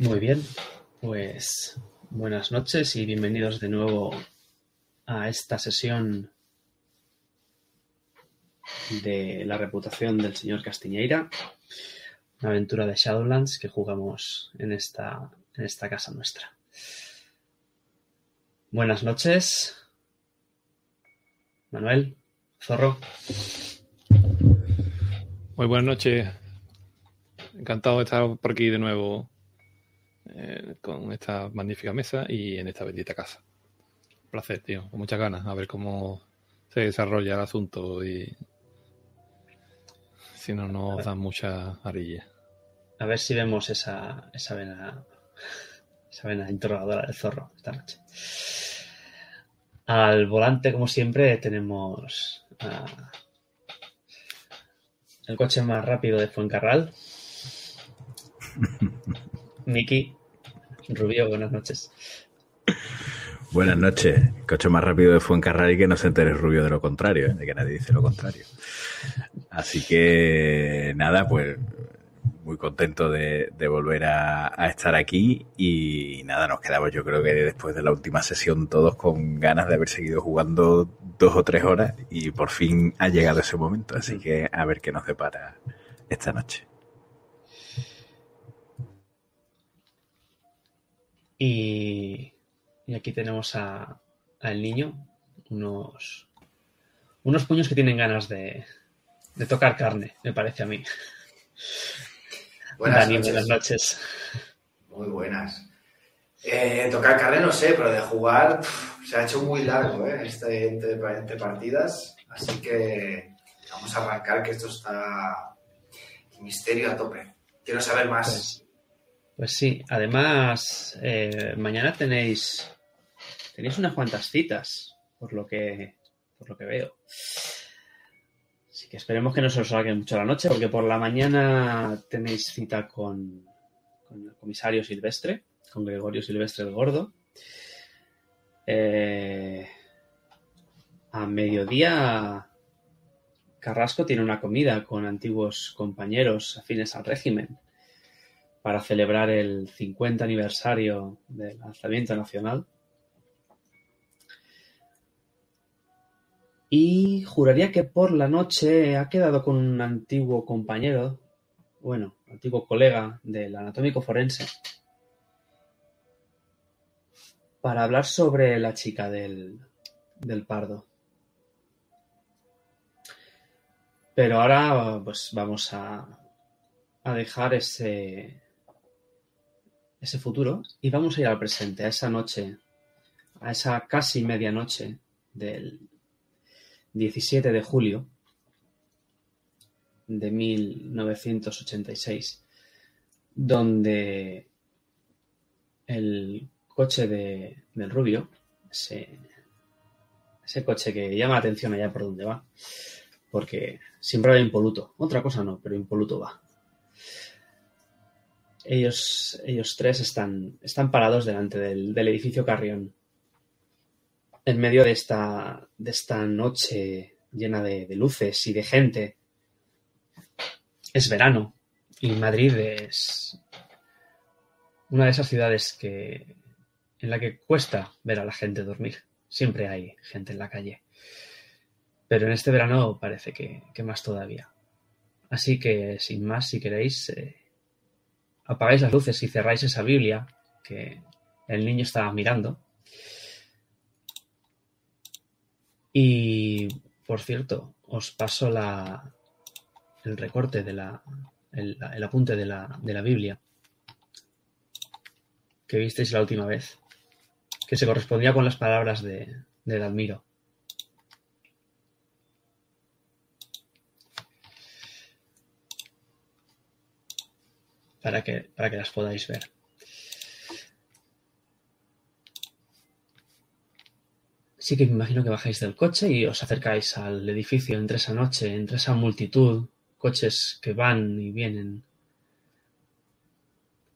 Muy bien, pues buenas noches y bienvenidos de nuevo a esta sesión de la reputación del señor Castiñeira, una aventura de Shadowlands que jugamos en esta, en esta casa nuestra. Buenas noches, Manuel, Zorro. Muy buenas noches. Encantado de estar por aquí de nuevo eh, con esta magnífica mesa y en esta bendita casa. Un placer, tío. Con muchas ganas. A ver cómo se desarrolla el asunto y si no nos dan mucha arilla. A ver si vemos esa, esa vena esa vena interrogadora del zorro esta noche. Al volante, como siempre, tenemos a el coche más rápido de Fuencarral. Miki, Rubio, buenas noches. Buenas noches. Coche más rápido de Fuencarral y que no se entere Rubio de lo contrario, ¿eh? de que nadie dice lo contrario. Así que nada, pues muy contento de, de volver a, a, estar aquí y nada, nos quedamos yo creo que después de la última sesión todos con ganas de haber seguido jugando dos o tres horas y por fin ha llegado ese momento, así que a ver qué nos depara esta noche. Y, y aquí tenemos a, al niño, unos, unos puños que tienen ganas de, de tocar carne, me parece a mí. Buenas Dani, noches. buenas noches. Muy buenas. Eh, tocar carne no sé, pero de jugar pff, se ha hecho muy largo ¿eh? este entre, entre partidas. Así que vamos a arrancar que esto está misterio a tope. Quiero saber más. Pues, sí, además eh, mañana tenéis tenéis unas cuantas citas, por lo que por lo que veo. Así que esperemos que no se os salga mucho la noche, porque por la mañana tenéis cita con, con el comisario Silvestre, con Gregorio Silvestre el Gordo. Eh, a mediodía, Carrasco tiene una comida con antiguos compañeros afines al régimen para celebrar el 50 aniversario del lanzamiento nacional. Y juraría que por la noche ha quedado con un antiguo compañero, bueno, antiguo colega del anatómico forense, para hablar sobre la chica del, del pardo. Pero ahora pues vamos a, a dejar ese, ese futuro y vamos a ir al presente, a esa noche, a esa casi medianoche del 17 de julio de 1986, donde el coche de, del rubio, ese, ese coche que llama la atención allá por donde va, porque siempre va impoluto, otra cosa no, pero impoluto va. Ellos, ellos tres están, están parados delante del, del edificio Carrión en medio de esta, de esta noche llena de, luces y de gente. Es verano y Madrid es una de esas ciudades que, en la que cuesta ver a la gente dormir. Siempre hay gente en la calle. Pero en este verano parece que, que más todavía. Así que, sin más, si queréis, eh, apagáis las luces y cerráis esa Biblia que el niño estaba mirando Y, por cierto, os paso la, el recorte de la, el, apunte de la, de la, Biblia que visteis la última vez, que se correspondía con las palabras de, de Admiro. Para que, para que las podáis ver. sí que me imagino que bajáis del coche y os acercáis al edificio entre esa noche, entre esa multitud, coches que van y vienen,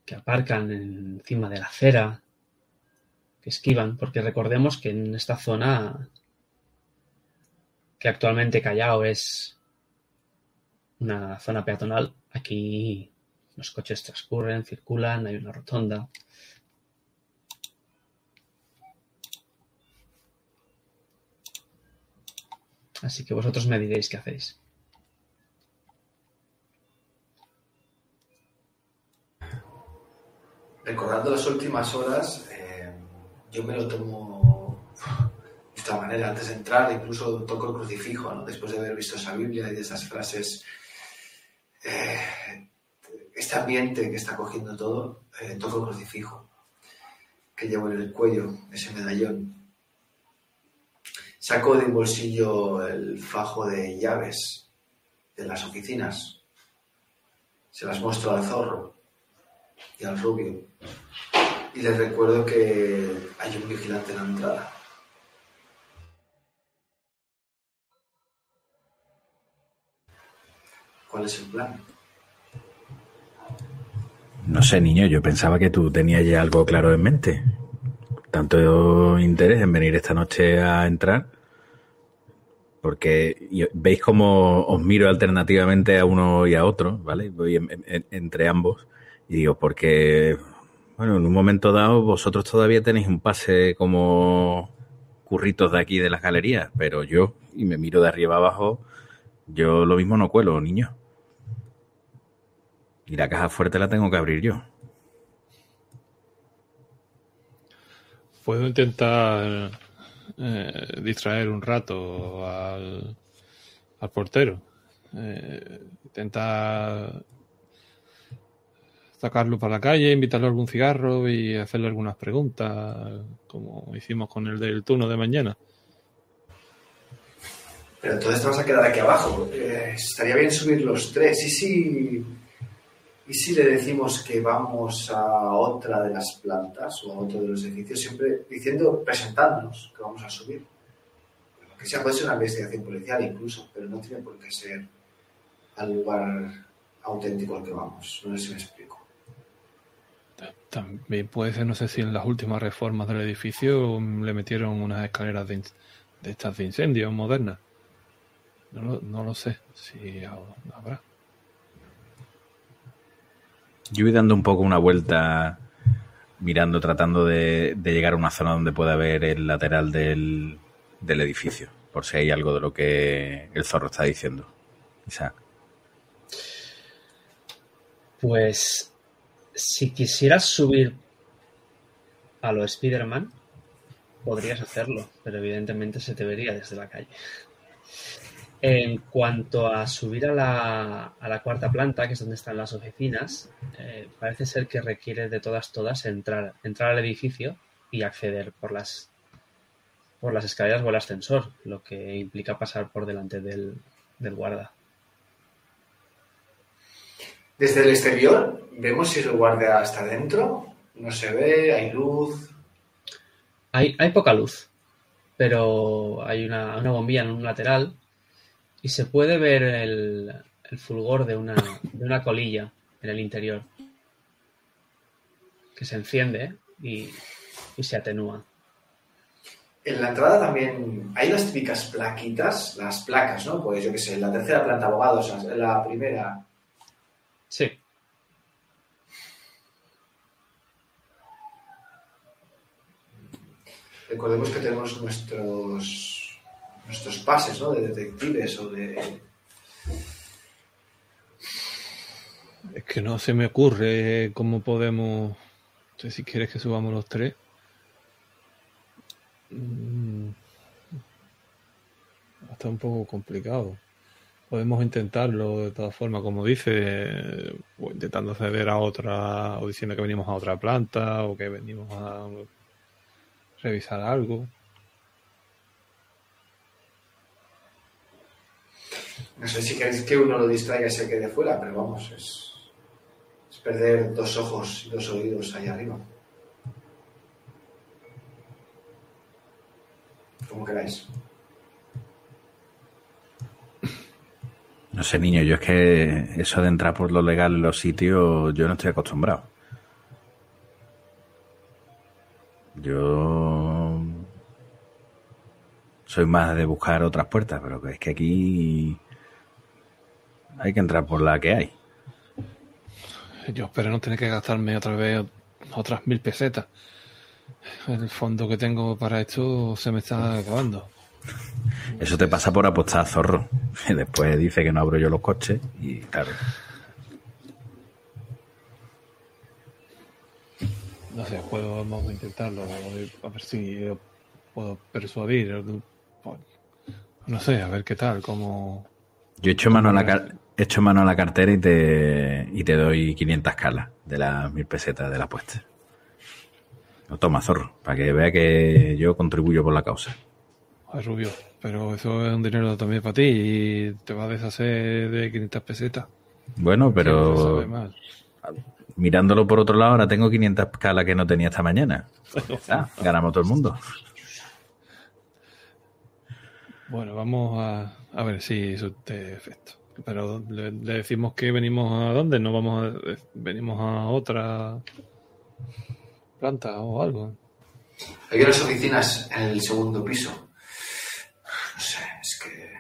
que aparcan encima de la acera, que esquivan, porque recordemos que en esta zona, que actualmente Callao es una zona peatonal, aquí Los coches transcurren, circulan, hay una rotonda. Así que vosotros me diréis qué hacéis. Recordando las últimas horas, eh, yo me lo tomo de esta manera. Antes de entrar, incluso toco el crucifijo, después de haber visto esa Biblia y de esas frases. Eh, este ambiente que está cogiendo todo, eh, toco el crucifijo que llevo en el cuello, ese medallón. Saco de un bolsillo el fajo de llaves de las oficinas. Se las muestro al zorro y al rubio. Y les recuerdo que hay un vigilante en la entrada. ¿Cuál es el plan? No sé, niño, yo pensaba que tú tenías ya algo claro en mente. Tanto interés en venir esta noche a entrar. Porque veis cómo os miro alternativamente a uno y a otro, ¿vale? Voy en- en- entre ambos. Y digo, porque, bueno, en un momento dado vosotros todavía tenéis un pase como curritos de aquí de las galerías, pero yo, y me miro de arriba abajo, yo lo mismo no cuelo, niño. Y la caja fuerte la tengo que abrir yo. Puedo intentar eh, distraer un rato al, al portero. Eh, intentar sacarlo para la calle, invitarlo a algún cigarro y hacerle algunas preguntas, como hicimos con el del turno de mañana. Pero entonces te vas a quedar aquí abajo. Eh, estaría bien subir los tres. ¿Y si, ¿Y si le decimos que vamos a otra de las plantas o a otro de los edificios, siempre diciendo, presentándonos que vamos a subir? Que sea, puede ser una investigación policial incluso, pero no tiene por qué ser al lugar auténtico al que vamos. No sé si me explico. También puede ser, no sé si en las últimas reformas del edificio le metieron unas escaleras de, estas de incendio modernas. No lo, no lo sé si ha- habrá. Yo voy dando un poco una vuelta, mirando, tratando de, llegar a una zona donde pueda ver el lateral del, del edificio, por si hay algo de lo que el zorro está diciendo. Isaac. Pues si quisieras subir a lo Spider-Man, podrías hacerlo, pero evidentemente se te vería desde la calle. En cuanto a subir a la, a la cuarta planta, que es donde están las oficinas, eh, parece ser que requiere de todas, todas entrar, entrar al edificio y acceder por las, por las escaleras o el ascensor, lo que implica pasar por delante del, del guarda. Desde el exterior, vemos si el guardia está dentro. No se ve, hay luz. Hay, hay poca luz, pero hay una, una bombilla en un lateral y se puede ver el, el fulgor de una, de una colilla en el interior que se enciende y, y se atenúa. En la entrada también hay las típicas plaquitas, las placas, ¿no? Pues yo qué sé, la tercera planta abogados, la primera. Sí, Recordemos que tenemos nuestros nuestros pases, ¿no? De detectives o de. Es que no se me ocurre cómo podemos. Si quieres que subamos los tres. Mm, Está un poco complicado. Podemos intentarlo de todas formas, como dice, o intentando acceder a otra, o diciendo que venimos a otra planta, o que venimos a revisar algo. No sé si queréis que uno lo distraiga y se quede fuera, pero vamos, es, perder dos ojos y dos oídos ahí arriba. Como queráis. No sé, niño, yo es que eso de entrar por lo legal en los sitios, yo no estoy acostumbrado. Yo soy más de buscar otras puertas, pero es que aquí hay que entrar por la que hay. Yo espero no tener que gastarme otra vez otras mil pesetas. El fondo que tengo para esto se me está acabando. Eso te pasa por apostar, zorro. Y después dice que no abro yo los coches y claro. No sé, puedo, vamos a intentarlo, a ver si puedo persuadir. No sé, a ver qué tal, cómo... Yo echo mano a la, mano a la cartera y te, y te doy 500 calas de las mil pesetas de la apuesta. No toma, zorro, para que vea que yo contribuyo por la causa. Ay, Rubio, pero eso es un dinero también para ti y te vas a deshacer de 500 pesetas. Bueno, pero mirándolo por otro lado, ahora tengo 500 calas que no tenía esta mañana. Ah, ganamos todo el mundo. Bueno, vamos a, a ver si eso te efecto. Pero le, decimos que venimos a dónde, no vamos a venimos a otra planta o algo. Hay unas oficinas en el segundo piso. No sé, es que.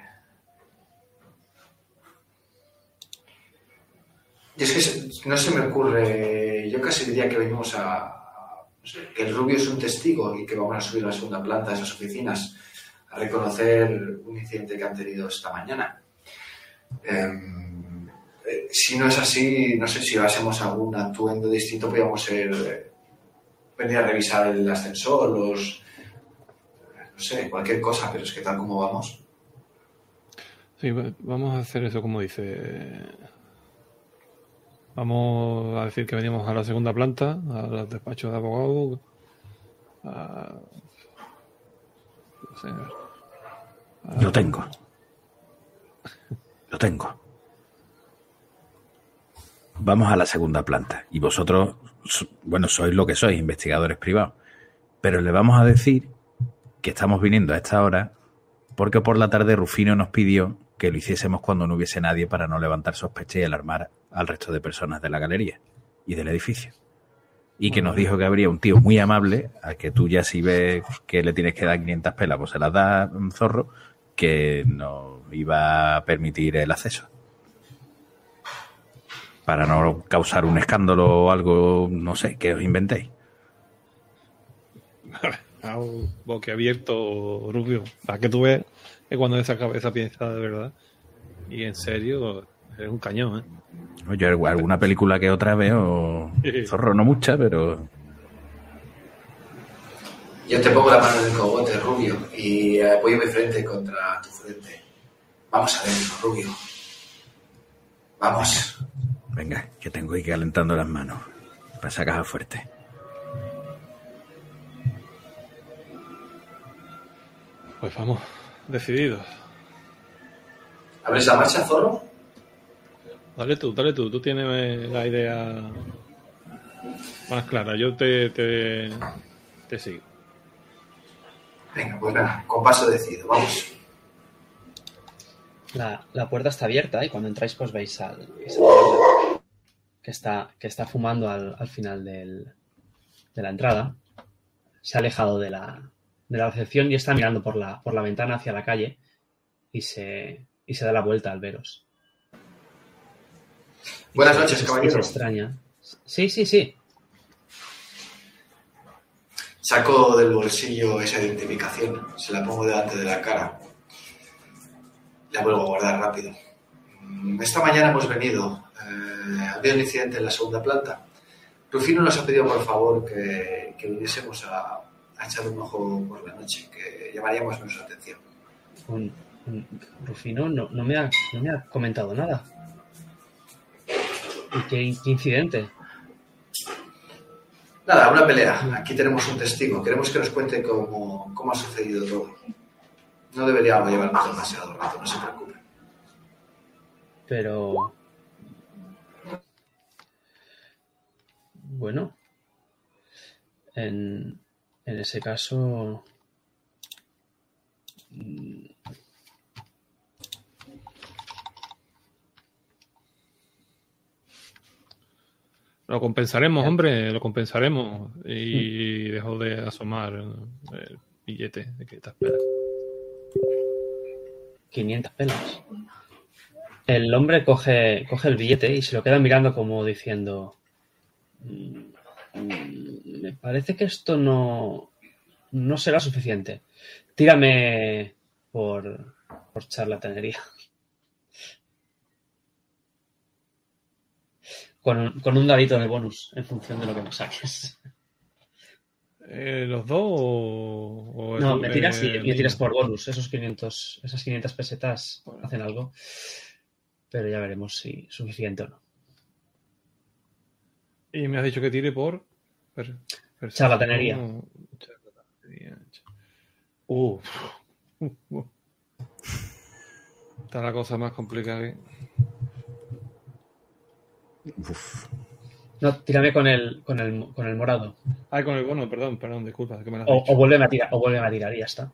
Es que no se me ocurre. Yo casi diría que venimos a. No sé, que el rubio es un testigo y que vamos a subir a la segunda planta de esas oficinas a reconocer un incidente que han tenido esta mañana. Em, eh, si no es así, no sé si hacemos algún atuendo distinto, podríamos ser, eh, venir a revisar el ascensor, los, no sé, cualquier cosa, pero es que tal como vamos. Sí, vamos a hacer eso como dice. Vamos a decir que venimos a la segunda planta, al despacho de abogado. Lo tengo. Lo tengo. Vamos a la segunda planta. Y vosotros, bueno, sois lo que sois, investigadores privados. Pero le vamos a decir que estamos viniendo a esta hora porque por la tarde Rufino nos pidió que lo hiciésemos cuando no hubiese nadie para no levantar sospechas y alarmar al resto de personas de la galería y del edificio. Y que nos dijo que habría un tío muy amable, a que tú ya si ves que le tienes que dar 500 pelas, pues se las da un zorro, que nos iba a permitir el acceso. Para no causar un escándalo o algo, no sé, que os inventéis. abierto Rubio. Para que tú veas que cuando esa cabeza piensa de verdad. Y en serio, es un cañón, ¿eh? Yo alguna película que otra veo, zorro no mucha, pero yo te pongo la mano en el cogote, Rubio, y apoyo mi frente contra tu frente. Vamos a verlo, Rubio. Vamos. Venga, que tengo que calentando las manos. Para caja fuerte. Pues vamos, decididos. ¿Abres la marcha, Zorro? Dale tú, dale tú. Tú tienes la idea más clara. Yo te, te, te sigo. Venga, pues nada, con paso decido, vamos. La, puerta está abierta y cuando entráis pues veis al, que está, que está fumando al, final de la entrada. Se ha alejado de la, de la recepción y está mirando por la, por la ventana hacia la calle y se, y se da la vuelta al veros. Buenas noches, caballero. Extraña. Sí, sí, sí. Saco del bolsillo esa identificación, se la pongo delante de la cara. La vuelvo a guardar rápido. Esta mañana hemos venido. Eh, había un incidente en la segunda planta. Rufino nos ha pedido, por favor, que, viniésemos a, echar un ojo por la noche, que llamaríamos nuestra atención. Rufino no, me ha, comentado nada. ¿Y qué incidente? Nada, una pelea. Aquí tenemos un testigo. Queremos que nos cuente cómo, ha sucedido todo. No deberíamos llevarnos demasiado rato, no se preocupe. Pero... Bueno. En, en ese caso... Lo compensaremos, hombre, lo compensaremos. Y mm. dejó de asomar el billete de 500 pelas. 500 pelas. El hombre coge, coge el billete y se lo queda mirando como diciendo, "Mm, mm, me parece que esto no, no será suficiente. Tírame por, por charlatanería. Con, un- con un dadito de bonus en función de lo que me saques. Eh, ¿Los dos o, o No, el- me tiras y el me tiras por bonus. Esos 500, esas 500 pesetas Bueno. hacen algo. Pero ya veremos si suficiente o no. Y me has dicho que tire por. per- percepción- Charlatanería. Uh, uh, uh. Está la cosa más complicada que. Uf. No, tírame con el, con el, con el morado. Ay, con el bono, perdón, perdón, disculpa, que me lo has O, o vuelve a tirar, o vuelve a tirar y ya está.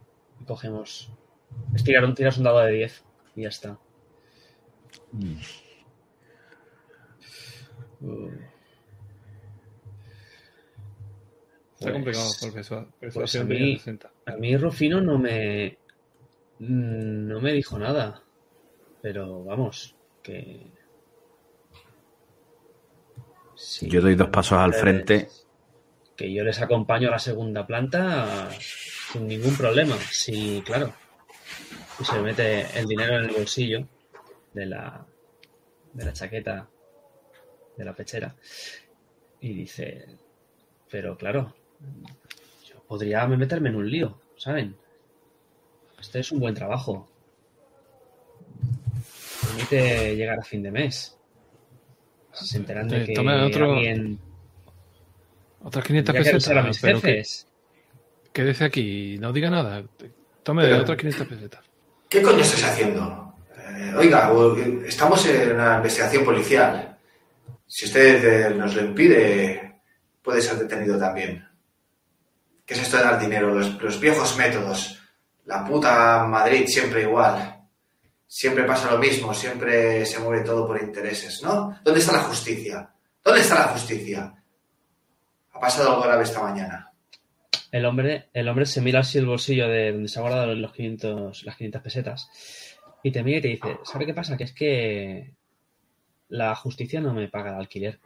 Cogemos. Es tirar un, tiras un dado de 10 y ya está. Uh, Está pues- complicado por persua- persuasión a de mí- 60. A mí Rufino no me. No me dijo nada. Pero vamos, que. Sí, Yo doy dos pasos al ustedes- frente. Que yo les acompaño a la segunda planta sin ningún problema. Sí, claro. Y se mete el dinero en el bolsillo de la, de la chaqueta de la pechera. Y dice, pero claro, yo podría meterme en un lío, ¿saben? Este es un buen trabajo. Permite llegar a fin de mes. Se enteran de Eh, que toma otro- alguien... Otras 500 Tendría que avisar a pesetas. mis Pero que, jefes. quédese aquí, no diga nada. Tome Pero- otras 500 pesetas. ¿Qué coño estáis haciendo? Eh, oiga, o- estamos en una investigación policial. Si usted eh, nos lo impide, puede ser detenido también. ¿Qué es esto de dar dinero? Los, los viejos métodos. La puta Madrid siempre igual. Siempre pasa lo mismo, siempre se mueve todo por intereses, ¿no? ¿Dónde está la justicia? ¿Dónde está la justicia? Ha pasado algo grave esta mañana. El hombre, el hombre se mira así el bolsillo de donde se ha guardado los 500, las 500 pesetas y te mira y te dice, ¿sabe qué pasa? Que es que la justicia no me paga el alquiler.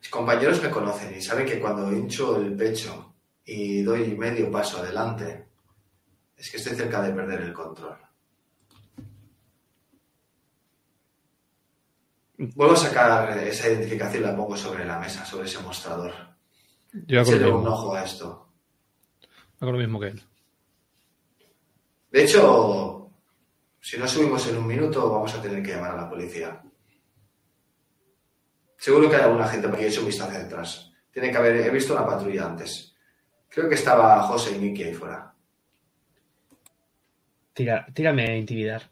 Mis compañeros me conocen y saben que cuando hincho el pecho y doy medio paso adelante, es que estoy cerca de perder el control. Vuelvo a sacar esa identificación y la pongo sobre la mesa, sobre ese mostrador. Yo hago lo, un ojo a esto. hago lo mismo que él. De hecho, si no subimos en un minuto, vamos a tener que llamar a la policía. Seguro que hay alguna gente porque he hecho un vistazo hacia detrás. Tiene que haber, he visto una patrulla antes. Creo que estaba José y Miki ahí fuera. Tira, tírame a intimidar.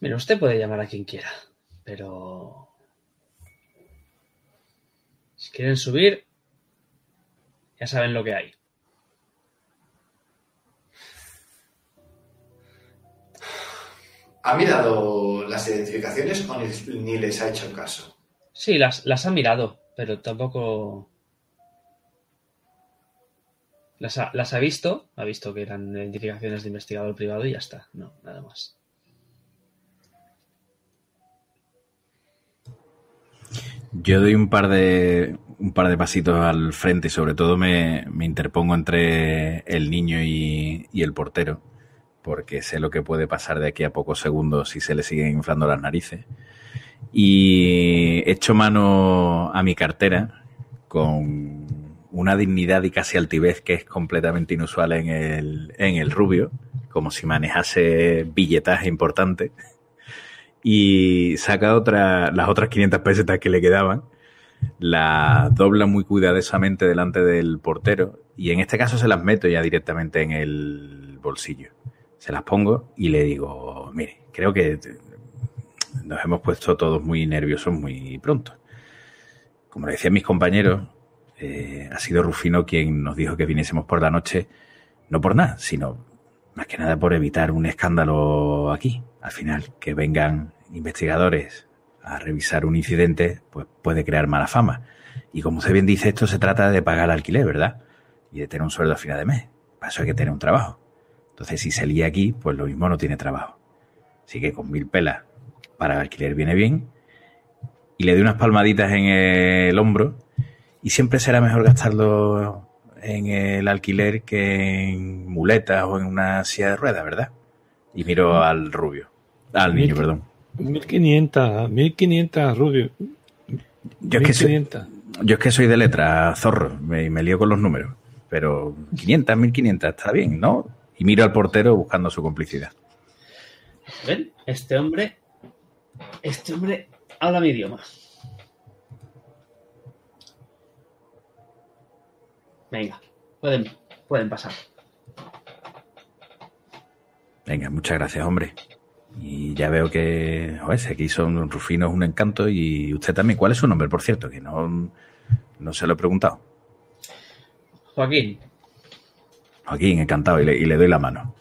Mira, usted puede llamar a quien quiera, pero si quieren subir, ya saben lo que hay. ¿Ha mirado las identificaciones o ni, ni les ha hecho caso? Sí, las, las ha mirado, pero tampoco. Las ha, las ha visto, ha visto que eran identificaciones de investigador privado y ya está. No, nada más. Yo doy un par de un par de pasitos al frente y sobre todo me, me interpongo entre el niño y, y el portero, porque sé lo que puede pasar de aquí a pocos segundos si se le siguen inflando las narices. Y echo mano a mi cartera con una dignidad y casi altivez que es completamente inusual en el, en el rubio, como si manejase billetaje importante y saca otra, las otras 500 pesetas que le quedaban, las dobla muy cuidadosamente delante del portero y en este caso se las meto ya directamente en el bolsillo. Se las pongo y le digo, mire, creo que nos hemos puesto todos muy nerviosos muy pronto. Como le decían mis compañeros, Eh, ha sido Rufino quien nos dijo que viniésemos por la noche, no por nada, sino más que nada por evitar un escándalo aquí. Al final, que vengan investigadores a revisar un incidente, pues puede crear mala fama. Y como usted bien dice, esto se trata de pagar alquiler, ¿verdad? Y de tener un sueldo a final de mes. Para eso hay que tener un trabajo. Entonces, si se lía aquí, pues lo mismo no tiene trabajo. Así que con mil pelas para el alquiler viene bien. Y le doy unas palmaditas en el hombro. Y siempre será mejor gastarlo en el alquiler que en muletas o en una silla de ruedas, ¿verdad? Y miro al rubio. Al niño, perdón. 1500, 1500, rubio. Yo es, que soy, yo es que soy de letra, zorro, me, me lío con los números. Pero 500, 1500, está bien, ¿no? Y miro al portero buscando su complicidad. ¿Ven? Este hombre. Este hombre habla mi idioma. Venga, pueden, pueden pasar. Venga, muchas gracias, hombre. Y ya veo que, joder, si aquí son Rufino un encanto y usted también. ¿Cuál es su nombre, por cierto? Que no, no se lo he preguntado. Joaquín. Joaquín, encantado, y le, y le doy la mano.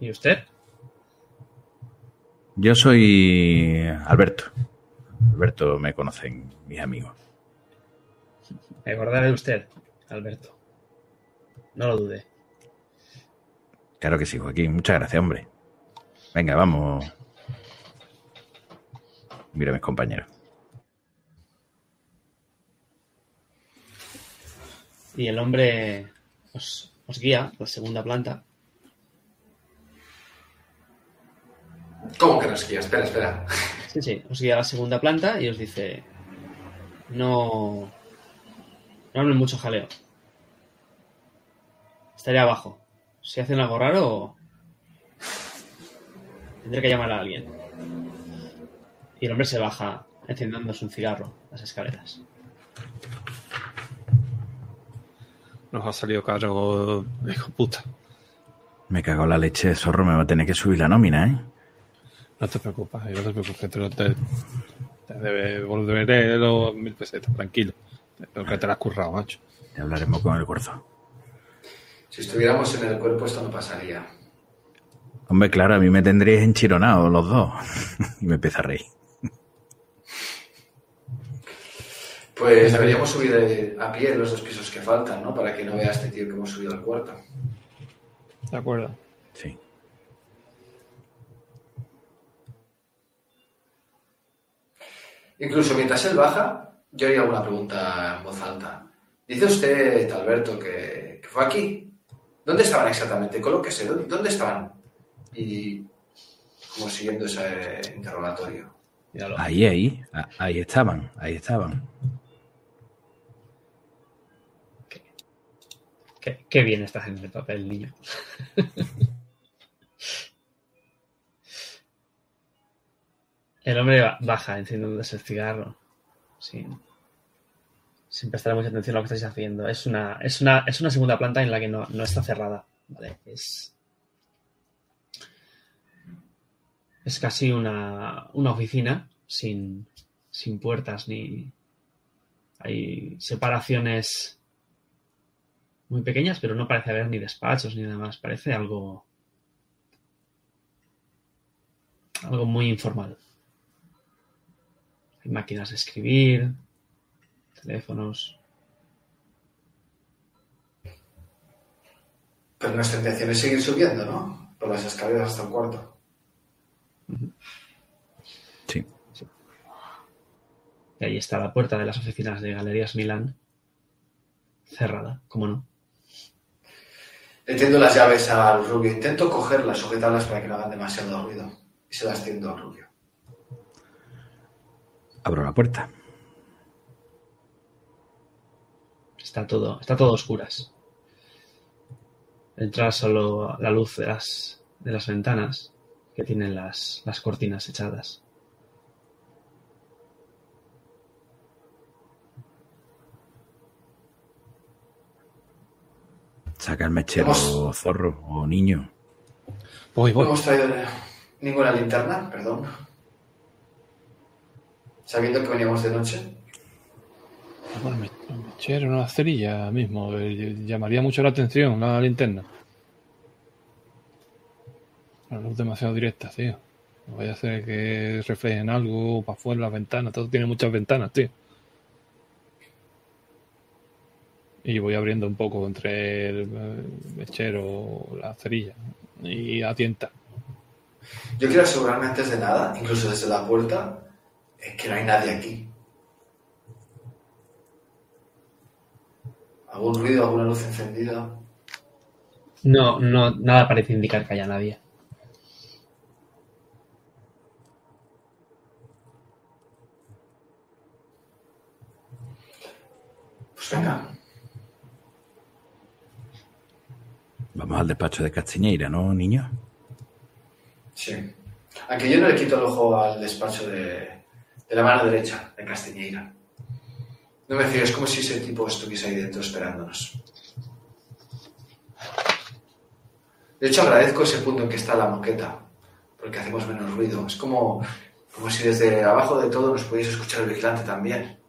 ¿Y usted? Yo soy Alberto. Alberto me conocen mis amigos. Me acordaré de usted, Alberto. No lo dude. Claro que sí, Joaquín. Muchas gracias, hombre. Venga, vamos. Mira a mis compañeros. Y el hombre os, os guía a la segunda planta. ¿Cómo que nos guía? Espera, espera. Sí, sí, os guía a la segunda planta y os dice: No. No hablen mucho jaleo. Estaré abajo. Si hacen algo raro, tendré que llamar a alguien. Y el hombre se baja encendiéndose un cigarro las escaleras. Nos ha salido caro, hijo puta. Me cago en la leche zorro, me va a tener que subir la nómina, ¿eh? No te preocupes, no te preocupes, te, lo- te, te devolveré los mil pesetas, tranquilo. Lo que te la has currado, macho. Ya hablaremos con el gordo. Si estuviéramos en el cuerpo, esto no pasaría. Hombre, claro, a mí me tendréis enchironado los dos. y me empieza a reír. Pues deberíamos subir a pie los dos pisos que faltan, ¿no? Para que no vea este tío que hemos subido al cuarto. De acuerdo. Sí. Incluso mientras él baja, yo haría una pregunta en voz alta. Dice usted, Alberto, que, que fue aquí. ¿Dónde estaban exactamente? Colóquese, ¿dónde, dónde estaban? Y como siguiendo ese interrogatorio. Ahí, ahí. a- Ahí estaban, ahí estaban. Qué, qué bien estás en el papel, niño. el hombre ba- baja encendiéndose el cigarro. Sin, sin prestar mucha atención a lo que estáis haciendo. Es una, es una, es una segunda planta en la que no, no está cerrada. ¿vale? Es, es casi una, una oficina sin, sin puertas ni. Hay separaciones muy pequeñas, pero no parece haber ni despachos ni nada más. Parece algo. algo muy informal. Hay máquinas de escribir, teléfonos. Pero nuestra intención es seguir subiendo, ¿no? Por las escaleras hasta el cuarto. Sí. Y ahí está la puerta de las oficinas de Galerías Milán. Cerrada, como no. Le tiendo las llaves al rubio. Intento cogerlas, sujetarlas para que no hagan demasiado ruido. Y se las tiendo al rubio. Abro la puerta. Está todo, está todo a oscuras. Entra solo la luz de las, de las ventanas que tienen las, las cortinas echadas. Saca el mechero Vamos. zorro o niño. Voy, No hemos traído ninguna linterna, perdón. sabiendo que veníamos de noche. Bueno, un mechero, una cerilla mismo. eh, Llamaría mucho la atención la linterna. La luz demasiado directa, tío. No vaya a ser que reflejen algo para afuera las ventanas. Todo tiene muchas ventanas, tío. Y voy abriendo un poco entre el eh, mechero, la cerilla y a tienta. Yo quiero asegurarme antes de nada, incluso desde la puerta, eh, que no hay nadie aquí. ¿Algún ruido, alguna luz encendida? No, no, nada parece indicar que haya nadie. Pues venga. Vamos al despacho de Castiñeira, ¿no, niño? Sí. Aunque yo no le quito el ojo al despacho de, de la mano derecha de Castiñeira. No me fío, es como si ese tipo estuviese ahí dentro esperándonos. De hecho, agradezco ese punto en que está la moqueta, porque hacemos menos ruido. Es como, como si desde abajo de todo nos pudiese escuchar el vigilante también.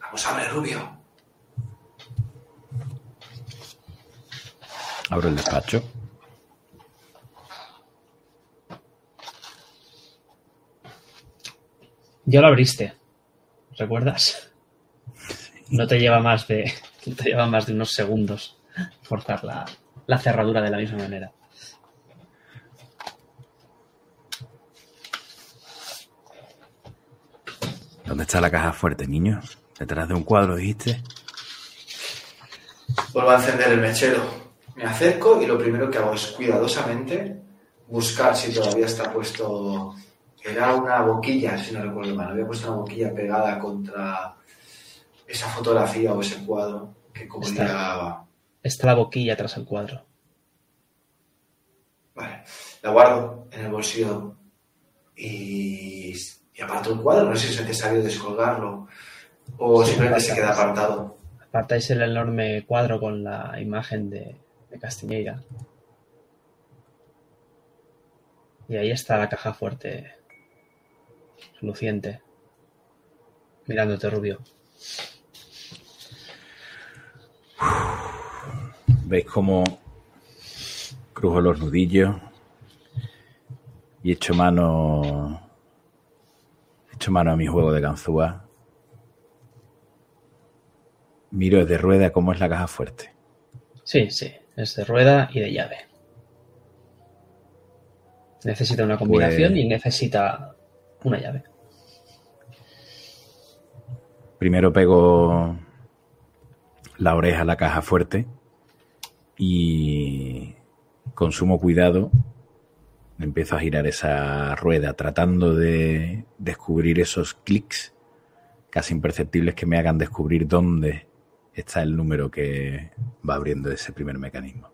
Vamos, abre, Rubio. Abro el despacho. Ya lo abriste. ¿Recuerdas? No te lleva más de. no te lleva más de unos segundos forzar la, la cerradura de la misma manera. ¿Dónde está la caja fuerte, niño? ¿Detrás de un cuadro, dijiste? Vuelvo a encender el mechero. Me acerco y lo primero que hago es cuidadosamente buscar si todavía está puesto. Era una boquilla, si no recuerdo mal. Había puesto una boquilla pegada contra esa fotografía o ese cuadro que como Está. Está la boquilla tras el cuadro. Vale. La guardo en el bolsillo y, y aparto el cuadro. No sé si es necesario descolgarlo o Sí, simplemente se queda apartado. Apartáis el enorme cuadro con la imagen de, de Castiñeira. Y ahí está la caja fuerte, luciente, mirándote rubio. ¿Veis cómo crujo los nudillos y echo mano echo mano a mi juego de ganzúa? Miro desde rueda cómo es la caja fuerte. Sí, sí, es de rueda y de llave. Necesita una combinación Pues- y necesita una llave. Primero pego la oreja a la caja fuerte y con sumo cuidado empiezo a girar esa rueda tratando de descubrir esos clics casi imperceptibles que me hagan descubrir dónde está el número que va abriendo ese primer mecanismo.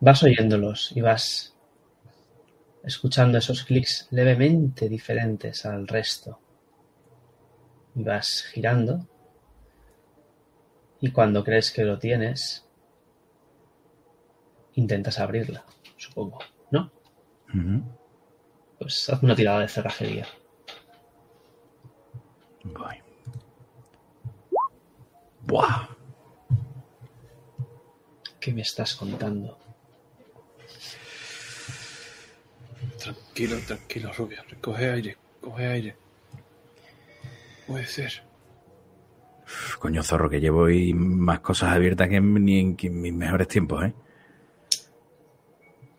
Vas oyéndolos y vas escuchando esos clics levemente diferentes al resto. Y vas girando. Y cuando crees que lo tienes, intentas abrirla, supongo, ¿no? Pues haz una tirada de cerrajería. Voy. Buah. ¿Qué me estás contando? Tranquilo, tranquilo, Rubio. Coge aire, coge aire. Puede ser. Coño zorro, que llevo hoy más cosas abiertas que en, ni en, que en mis mejores tiempos, ¿eh?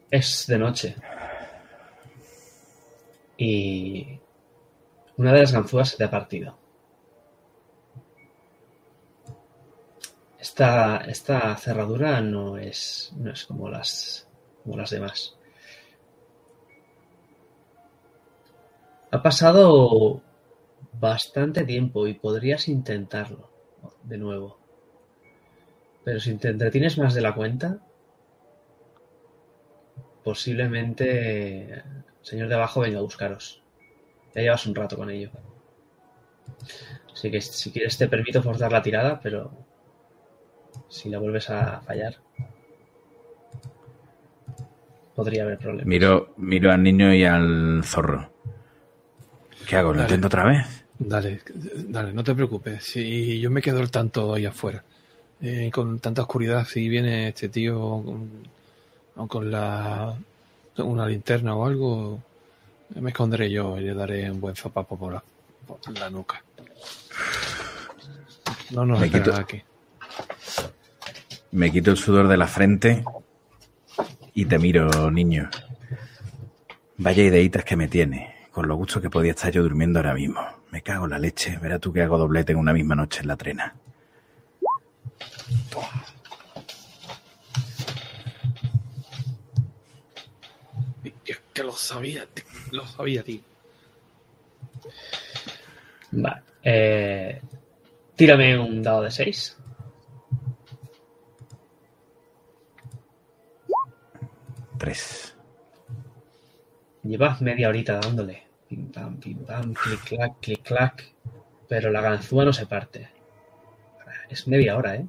Es de noche. Y una de las ganzúas se te ha partido. Esta, esta cerradura no es, no es como las, como las demás. Ha pasado bastante tiempo y podrías intentarlo de nuevo. Pero si te entretienes más de la cuenta, posiblemente el señor de abajo venga a buscaros. Ya llevas un rato con ello. Así que si quieres te permito forzar la tirada, pero si la vuelves a fallar. podría haber problemas. Miro, miro al niño y al zorro. ¿Qué hago? ¿Lo Dale. intento otra vez? Dale, dale, no te preocupes. Si yo me quedo al tanto ahí afuera. Eh, con tanta oscuridad, si viene este tío con, o con la una linterna o algo, me esconderé yo y le daré un buen zapapo por la, por la nuca. No nos Me quito- aquí. Me quito el sudor de la frente y te miro, niño. Vaya ideitas que me tiene, con lo gusto que podía estar yo durmiendo ahora mismo. Me cago en la leche, verás tú que hago doblete en una misma noche en la trena. Es que lo sabía, tío, lo sabía, tío. Vale. Eh, tírame un dado de 6. Tres. Llevas media horita dándole. Pim pam, pim pam, clic clac, clic clac. Pero la ganzúa no se parte. Es media hora, ¿eh?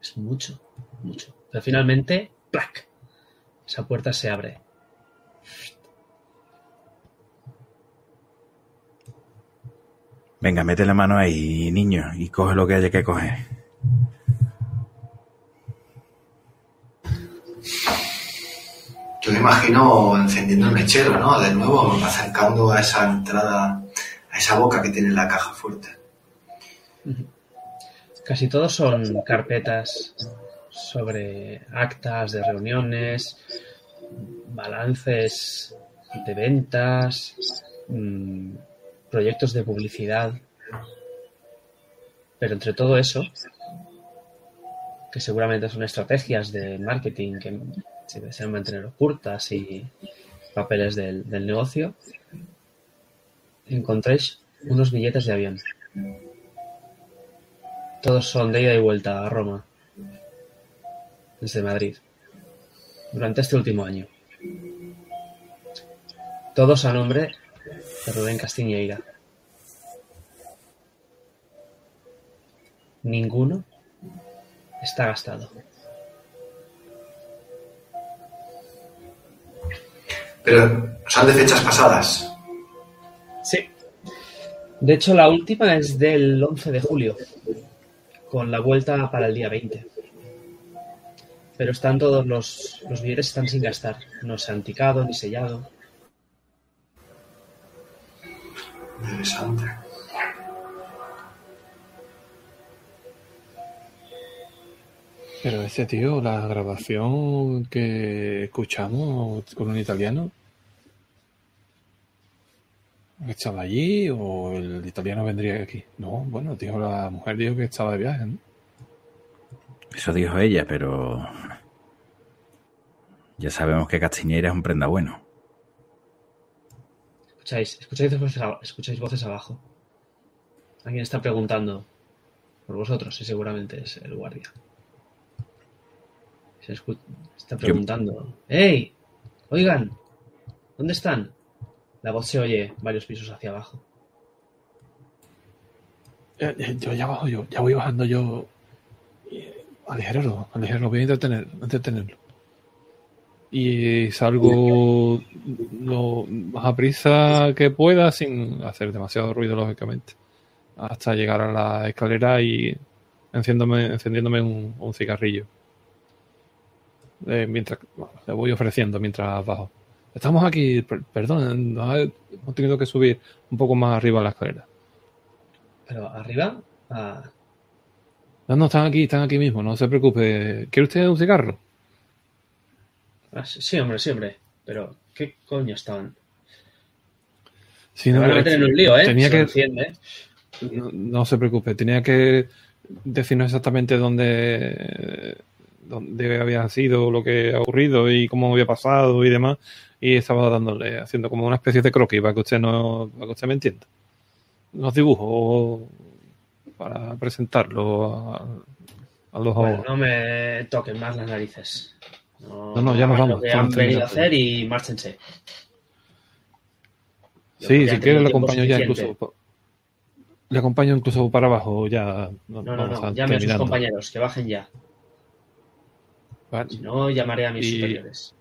Es mucho, mucho. Pero finalmente, ¡plac! Esa puerta se abre. Venga, mete la mano ahí, niño, y coge lo que haya que coger. Yo me imagino encendiendo el mechero, ¿no? De nuevo, acercando a esa entrada, a esa boca que tiene la caja fuerte. Casi todos son carpetas sobre actas de reuniones, balances de ventas, mm, proyectos de publicidad. Pero entre todo eso, que seguramente son estrategias de marketing que se desean mantener ocultas y papeles del, del negocio, encontréis unos billetes de avión. Todos son de ida y vuelta a Roma, desde Madrid, durante este último año. Todos a nombre de Rubén Castiñeira. Ninguno está gastado. Pero son de fechas pasadas. Sí. De hecho, la última es del 11 de julio, con la vuelta para el día 20. Pero están todos los, los billetes están sin gastar. No se han ticado ni sellado. Interesante. Pero ese tío, la grabación que escuchamos con un italiano, ¿estaba allí o el italiano vendría aquí? No, bueno, tío, la mujer dijo que estaba de viaje, ¿no? Eso dijo ella, pero... Ya sabemos que Castiñeira es un prenda bueno. Escucháis, escucháis voces, a- escucháis voces abajo. Alguien está preguntando por vosotros y seguramente es el guardia. Se está preguntando. ¡Hey! Oigan, ¿dónde están? La voz se oye varios pisos hacia abajo. Yo ya bajo yo, ya voy bajando yo. Eh, Aligerarlo, aligerarlo, voy a entretener, entretenerlo. Y salgo lo más a prisa que pueda, sin hacer demasiado ruido, lógicamente. Hasta llegar a la escalera y enciéndome, encendiéndome un, un cigarrillo. Eh, mientras bueno, le voy ofreciendo mientras bajo. Estamos aquí, per- perdón, nos ha- hemos tenido que subir un poco más arriba a la escalera. Pero arriba, ah, No, no, están aquí, están aquí mismo, no se preocupe. ¿Quiere usted un cigarro? ah, sí, hombre, sí, hombre. Pero, ¿qué coño estaban? Sí, no, van a meter en un lío, ¿eh? Tenía Se que, enciende. no, no se preocupe, tenía que decirnos exactamente dónde, dónde había sido, lo que ha ocurrido y cómo había pasado y demás. Y estaba dándole, haciendo como una especie de croquis para que usted no, para que usted me entienda. Los dibujos para presentarlo a, a los Bueno, no me toquen más las narices. No, No, no, ya nos vamos, Lo que han venido a hacer y márchense. Yo Sí, si han quiere le acompaño ya incluso. Le acompaño incluso para abajo, ya. No, no, no. a Llame a sus compañeros, que bajen ya. Vale. Si no, llamaré a mis Y- superiores.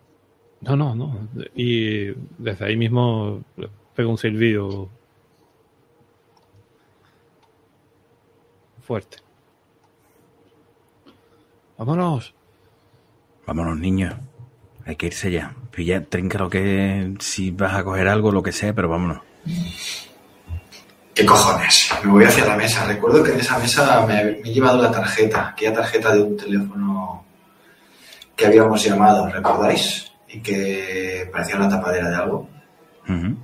No, no, no. Y desde ahí mismo pego un silbido fuerte. Vámonos. Vámonos, niños. Hay que irse ya. Pilla, trinca lo que. Si vas a coger algo, lo que sea, pero vámonos. ¿Qué cojones? Me voy hacia la mesa. Recuerdo que en esa mesa me, me he llevado la tarjeta, aquella tarjeta de un teléfono que habíamos llamado, ¿recordáis? Y que parecía una tapadera de algo. A ver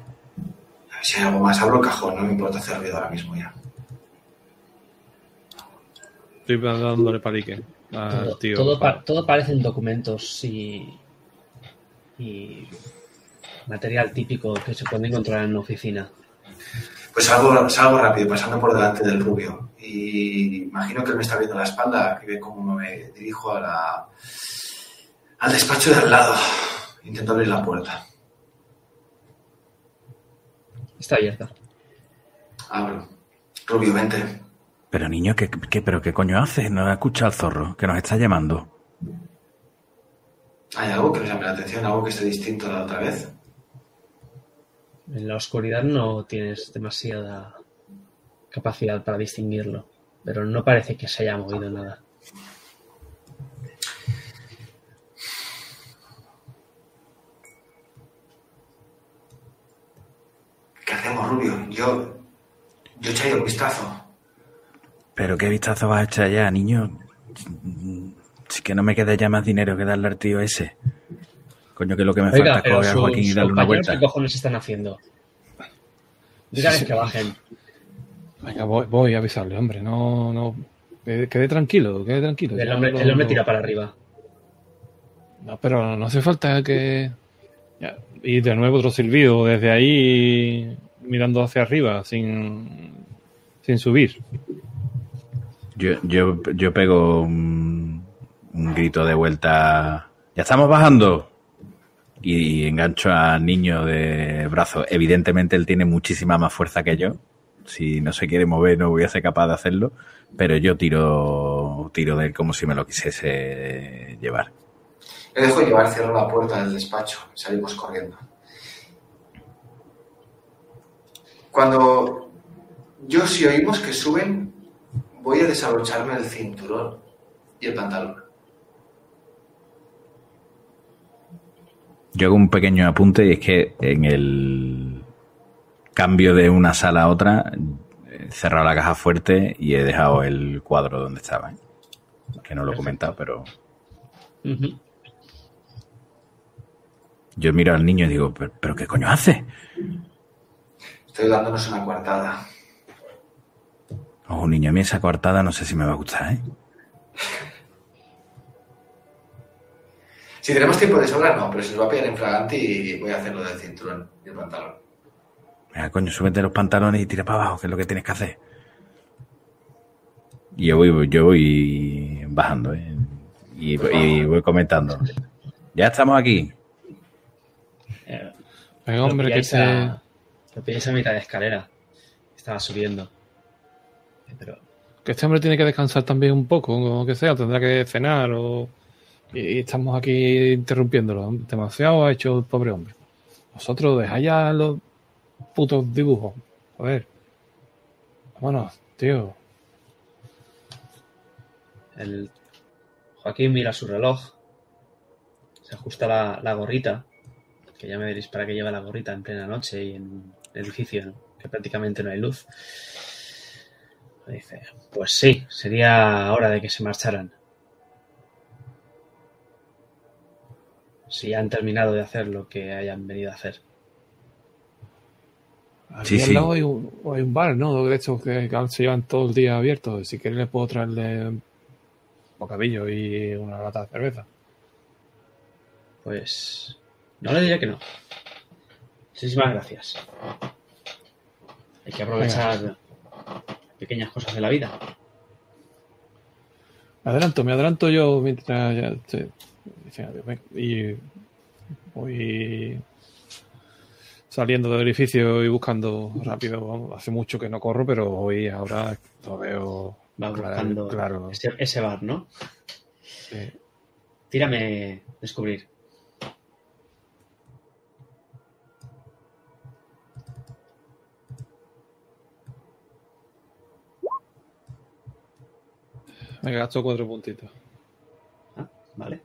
si hay algo más. Abro el cajón, no me importa hacer ruido ahora mismo ya. Estoy dándole palique al Todo, tío. todo, pa- todo parecen documentos y, y material típico que se puede encontrar en una oficina. Pues salgo, salgo rápido, pasando por delante del rubio. Y imagino que él me está viendo la espalda y ve cómo me dirijo a la, al despacho de al lado. Intento abrir la puerta. Está abierta. Abro. Rubio, vente. Pero niño, ¿qué, qué, pero qué coño haces? No escucha al zorro, que nos está llamando. ¿Hay algo que me llame la atención? ¿Algo que esté distinto a la otra vez? En la oscuridad no tienes demasiada capacidad para distinguirlo, pero no parece que se haya movido nada. ¿Qué hacemos, Rubio? Yo, yo echaría un vistazo. Pero qué vistazo vas a echar ya, niño. Si que no me queda ya más dinero que darle al tío ese. Coño, que lo que me Oiga, falta es coger a Joaquín y darle una vuelta. ¿qué cojones están haciendo? Dígales que bajen. Venga, voy, voy a avisarle, hombre. No, no. Quede, tranquilo, quede tranquilo. El hombre, lo- el hombre lo- tira para arriba. No, pero no hace falta que. Ya, Y de nuevo otro silbido desde ahí mirando hacia arriba, sin, sin subir. Yo, yo, yo pego un, un grito de vuelta. ¡Ya estamos bajando! Y engancho al niño de brazo. Evidentemente él tiene muchísima más fuerza que yo. Si no se quiere mover no voy a ser capaz de hacerlo. Pero yo tiro, tiro de él como si me lo quisiese llevar. Me dejo llevar, cierro la puerta del despacho y salimos corriendo. Cuando yo si oímos que suben, voy a desabrocharme el cinturón y el pantalón. Yo hago un pequeño apunte y es que en el cambio de una sala a otra he cerrado la caja fuerte y he dejado el cuadro donde estaba. ¿eh? Que no lo he comentado, pero yo miro al niño y digo, ¿pero, pero qué coño hace? Estoy dándonos una coartada. Oh, niño, a mí esa coartada no sé si me va a gustar, ¿eh? Si tenemos tiempo de sobra, no, pero se nos va a pillar en fragante y voy a hacer lo del cinturón y el pantalón. Venga, coño, súbete los pantalones y tira para abajo, que es lo que tienes que hacer. Y yo voy, yo voy bajando, ¿eh? Y, y voy comentando. Ya estamos aquí. Eh, hombre, que se. Lo pilláis a mitad de escalera. Estaba subiendo. Pero Que este hombre tiene que descansar también un poco, o que sea, tendrá que cenar o. Y, estamos aquí interrumpiéndolo. Demasiado ha hecho el pobre hombre. Vosotros dejáis ya los putos dibujos. A ver. Vámonos, tío. el Joaquín mira su reloj. Se ajusta la, la gorrita. Que ya me diréis para qué lleva la gorrita en plena noche y en edificio que prácticamente no hay luz. Dice, pues sí, sería hora de que se marcharan. Si ya han terminado de hacer lo que hayan venido a hacer. Aquí Sí, al sí. lado hay un, hay un bar, ¿no? De estos que se llevan todo el día abiertos. Si queréis, les puedo traerle un bocadillo y una lata de cerveza. Pues no le diré que no. Muchísimas gracias. Hay que aprovechar pequeñas cosas de la vida. Me adelanto, me adelanto yo mientras ya estoy. Y voy saliendo del edificio y buscando rápido. Vamos, hace mucho que no corro, pero hoy ahora lo veo Va buscando claro. ese, ese bar, ¿no? Sí. Tírame descubrir. Me gasto cuatro puntitos. Ah, vale.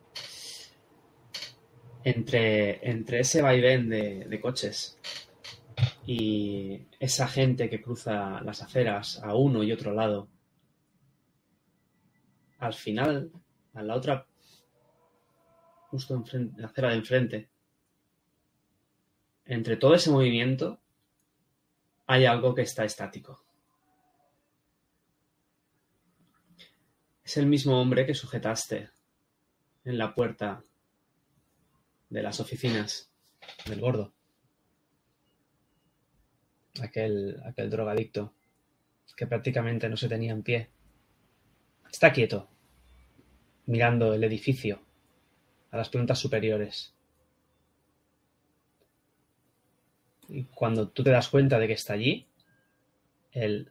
Entre, entre ese vaivén de, de coches y esa gente que cruza las aceras a uno y otro lado, al final, a la otra, justo en la acera de enfrente, entre todo ese movimiento, hay algo que está estático. Es el mismo hombre que sujetaste en la puerta de las oficinas del gordo. Aquel, aquel drogadicto que prácticamente no se tenía en pie. Está quieto, mirando el edificio a las plantas superiores. Y cuando tú te das cuenta de que está allí, él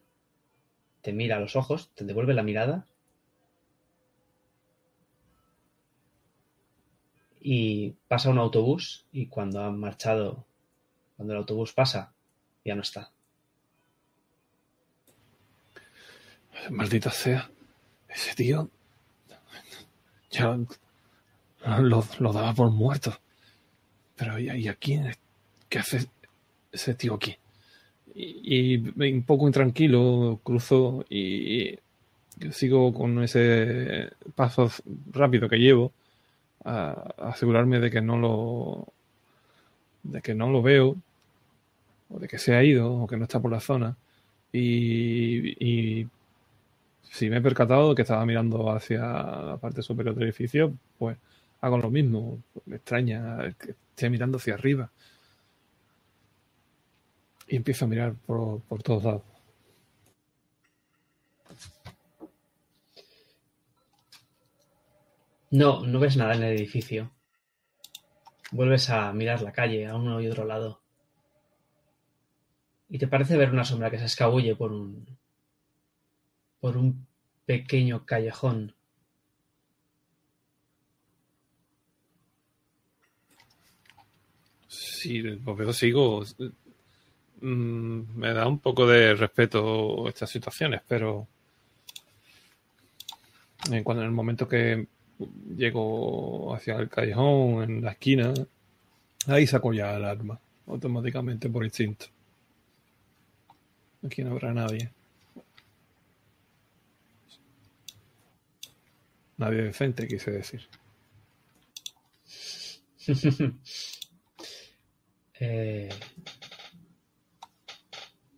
te mira a los ojos, te devuelve la mirada y pasa un autobús y cuando han marchado, cuando el autobús pasa, ya no está. Maldita sea. Ese tío. Ya lo, lo daba por muerto. Pero ¿y, y aquí? ¿Qué hace ese tío aquí? Y, un poco intranquilo cruzo y, y sigo con ese paso rápido que llevo a, asegurarme de que no lo de que no lo veo o de que se ha ido o que no está por la zona y, y si me he percatado que estaba mirando hacia la parte superior del edificio, pues hago lo mismo. Me extraña que esté mirando hacia arriba. Y empiezo a mirar por, por todos lados. No, no ves nada en el edificio. Vuelves a mirar la calle a uno y otro lado. Y te parece ver una sombra que se escabulle por un por un pequeño callejón. Sí, porque sigo. mm, Me da un poco de respeto estas situaciones, pero cuando en el momento que llego hacia el callejón, en la esquina, ahí saco ya el arma, automáticamente por instinto. Aquí no habrá nadie. Nadie decente, quise decir. Eh,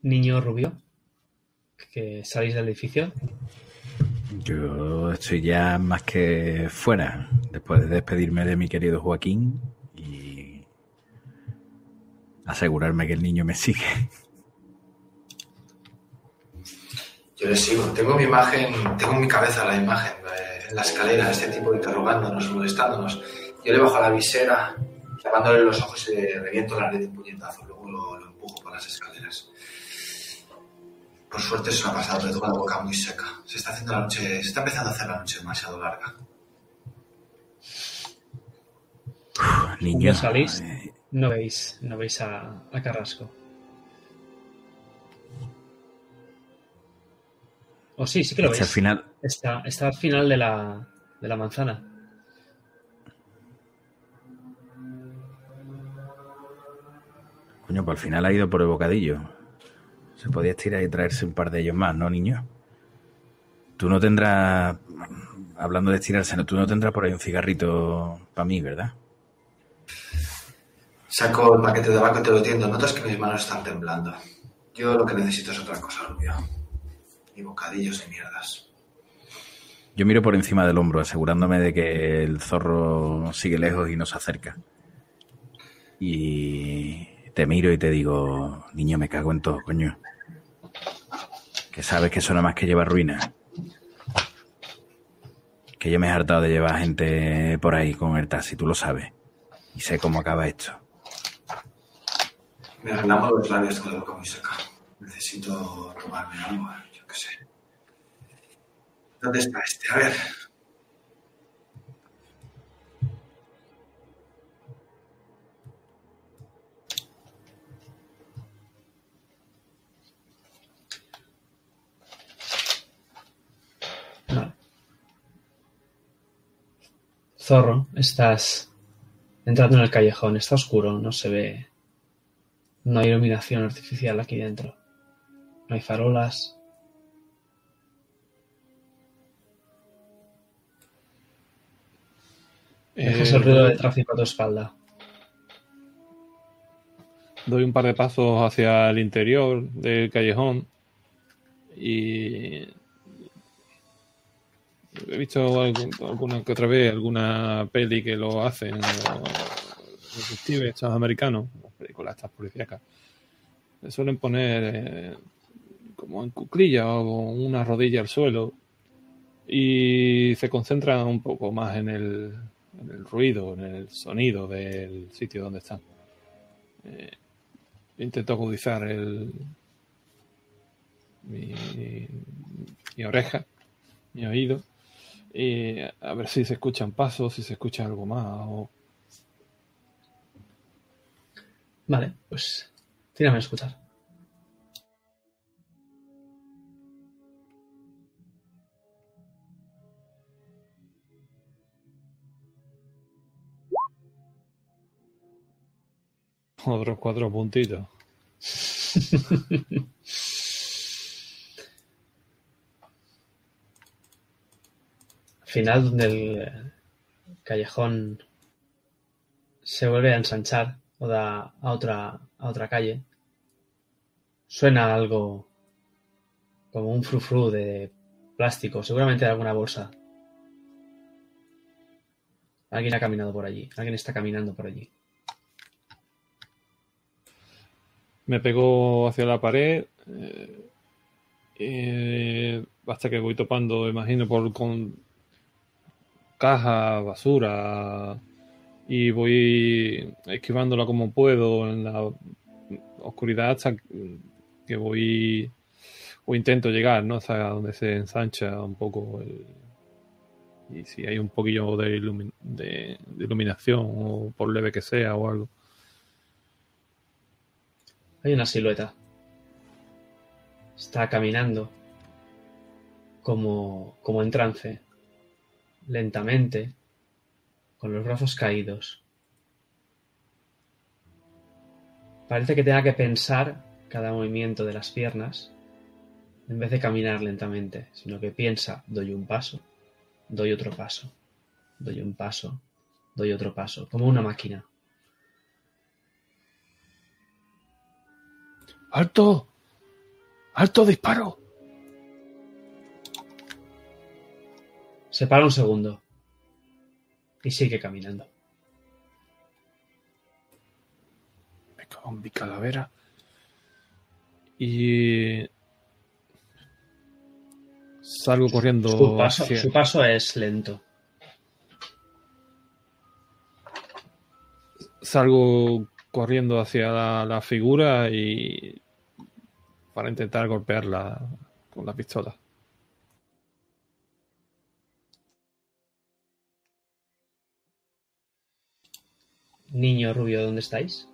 niño rubio, que salís del edificio. Yo estoy ya más que fuera, después de despedirme de mi querido Joaquín y asegurarme que el niño me sigue. Yo le sigo. Tengo mi imagen, tengo en mi cabeza la imagen en la escalera, este tipo interrogándonos, molestándonos. Yo le bajo la visera, llamándole los ojos y le reviento la red de puñetazo. Luego lo, lo empujo por las escaleras. Por suerte eso no ha pasado, pero tengo la boca muy seca. Se está haciendo la noche, se está empezando a hacer la noche demasiado larga. Niño, salís, eh, no veis, no veis a, a Carrasco. O sí, sí que lo al veis. final, Está, está al final de la, de la manzana. coño, pues al final ha ido por el bocadillo. Se podía estirar y traerse un par de ellos más, ¿no, niño? Tú no tendrás, hablando de estirarse, ¿no? tú no tendrás por ahí un cigarrito para mí, ¿verdad? Saco el paquete de tabaco y te lo tiendo. Notas que mis manos están temblando. Yo lo que necesito es otra cosa, Rubio. Ni bocadillos ni mierdas. Yo miro por encima del hombro, asegurándome de que el zorro sigue lejos y no se acerca. Y te miro y te digo, niño, me cago en todo, coño. Que sabes que eso nada más que lleva ruina. Que yo me he hartado de llevar gente por ahí con el taxi, tú lo sabes. Y sé cómo acaba esto. Me relamo los labios con la boca muy seca. Necesito tomarme algo, yo qué sé. ¿Dónde está este? A ver. Zorro, estás entrando en el callejón. Está oscuro, no se ve. No hay iluminación artificial aquí dentro. No hay farolas. Dejas Eh, el ruido de tráfico a tu espalda. Doy un par de pasos hacia el interior del callejón y he visto algún- alguna que otra vez alguna peli que lo hacen los detectives estos americanos, las películas estas policíacas. Le suelen poner eh, como en cuclillas o una rodilla al suelo y se concentran un poco más en el, ruido, en el sonido del sitio donde están. Eh, intento agudizar el, mi oreja, mi oído, y a ver si se escuchan pasos, si se escucha algo más. O... Vale, pues tírame a escuchar. Otros cuatro puntitos. final, donde el eh, callejón se vuelve a ensanchar o da a otra, a otra calle, suena algo como un frufru de plástico, seguramente de alguna bolsa. Alguien ha caminado por allí, alguien está caminando por allí. Me pego hacia la pared eh, eh, hasta que voy topando, imagino, por con caja, basura y voy esquivándola como puedo en la oscuridad hasta que voy o intento llegar, ¿no? Hasta donde se ensancha un poco el, y si hay un poquillo de, de- de iluminación o por leve que sea o algo. Hay una silueta. Está caminando como, como en trance, lentamente, con los brazos caídos. Parece que tenga que pensar cada movimiento de las piernas en vez de caminar lentamente, sino que piensa, doy un paso, doy otro paso, doy un paso, doy otro paso, como una máquina. ¡Alto! ¡Alto disparo! Se para un segundo y sigue caminando. Me cago en mi calavera. Y salgo corriendo Su paso, hacia- su paso es lento. salgo corriendo hacia la, la figura y para intentar golpearla con la pistola. Niño rubio, ¿dónde estáis?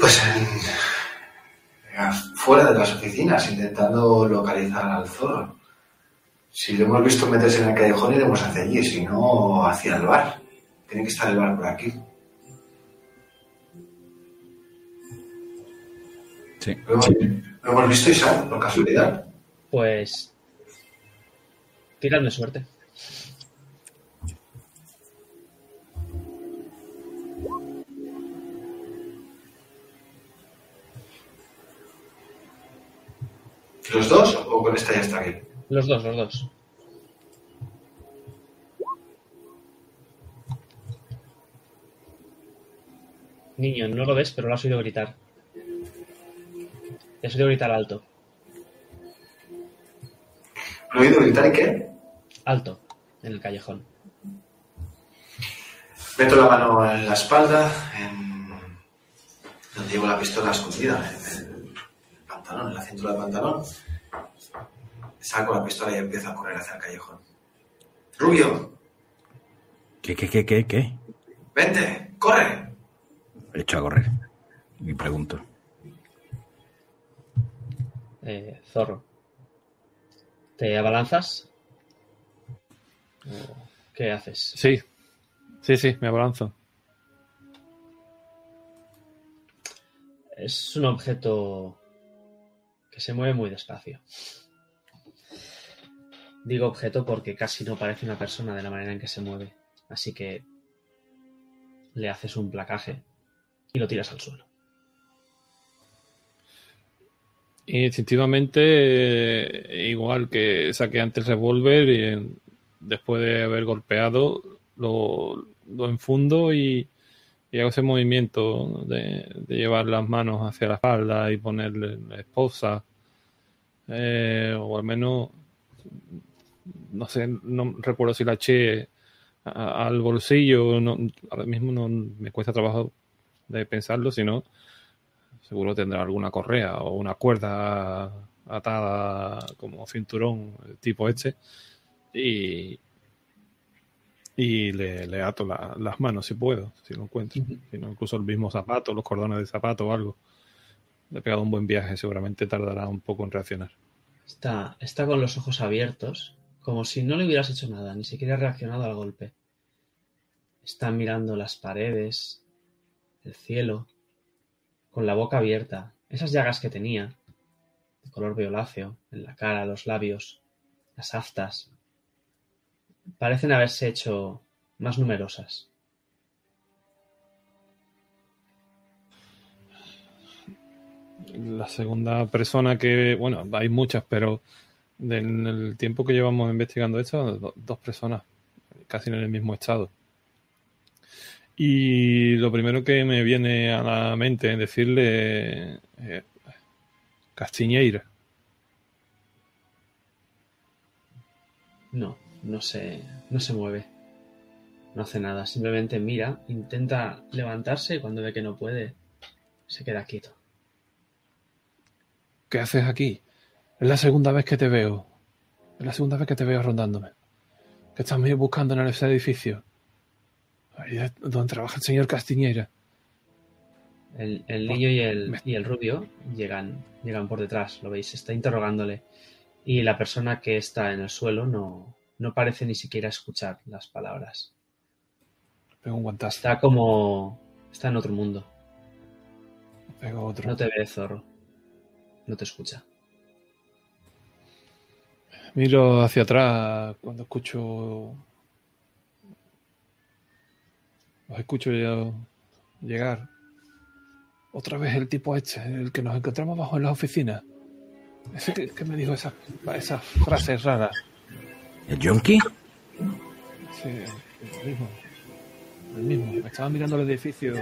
Pues en- fuera de las oficinas, intentando localizar al zorro. Si lo hemos visto meterse en el callejón, iremos hacia allí, si no, hacia el bar. Tiene que estar el bar por aquí. Sí. Lo hemos, lo hemos visto y sale, por casualidad. Pues. Tiradme suerte. ¿Los dos o con esta ya está aquí? Los dos, los dos. Niño, no lo ves, pero lo has oído gritar. Le has oído gritar alto. ¿Lo he oído gritar y qué? Alto. En el callejón. Meto la mano en la espalda, en donde llevo la pistola escondida, en el pantalón, en la cintura del pantalón. Saco la pistola y empiezo a correr hacia el callejón. Rubio, ¿Qué, qué, qué, qué, qué? vente, corre. Hecho a correr. Y pregunto. Eh, zorro. ¿Te abalanzas? ¿O ¿Qué haces? Sí, sí, sí, me abalanzo. Es un objeto se mueve muy despacio. Digo objeto porque casi no parece una persona de la manera en que se mueve. Así que le haces un placaje y lo tiras al suelo. Instintivamente, igual que saqué antes el revólver y después de haber golpeado, lo, lo enfundo y, y hago ese movimiento de, de llevar las manos hacia la espalda y ponerle la esposa. Eh, o al menos, no sé, no recuerdo si la eché a- al bolsillo. No, ahora mismo no me cuesta trabajo de pensarlo, sino seguro tendrá alguna correa o una cuerda atada como cinturón tipo este y, y le, le ato la- las manos si puedo, si lo encuentro. Si no, incluso el mismo zapato, los cordones de zapato o algo. Le he pegado un buen viaje, seguramente tardará un poco en reaccionar. Está, está con los ojos abiertos, como si no le hubieras hecho nada, ni siquiera ha reaccionado al golpe. Está mirando las paredes, el cielo, con la boca abierta, esas llagas que tenía, de color violáceo, en la cara, los labios, las aftas, parecen haberse hecho más numerosas. La segunda persona que, bueno, hay muchas, pero en el tiempo que llevamos investigando esto, do- dos personas casi en el mismo estado. Y lo primero que me viene a la mente es decirle eh, Castiñeira. No, no se, no se mueve. No hace nada, simplemente mira, intenta levantarse y cuando ve que no puede, se queda quieto. ¿Qué haces aquí? Es la segunda vez que te veo. Es la segunda vez que te veo rondándome. ¿Qué estás buscando en ese edificio? Ahí es donde trabaja el señor Castiñeira. El, el niño y el, me- y el rubio llegan, llegan por detrás, lo veis, está interrogándole. Y la persona que está en el suelo no, no parece ni siquiera escuchar las palabras. Pego un guantazo. Está como... está en otro mundo. Pego otro. No te ve zorro. No te escucha. Miro hacia atrás cuando escucho. Los escucho ya llegar. Otra vez el tipo este, el que nos encontramos abajo en la oficina. Ese que, que me dijo esas, esas frases raras. ¿El yonki? Sí, el mismo. El mismo. Me estaba mirando el edificio.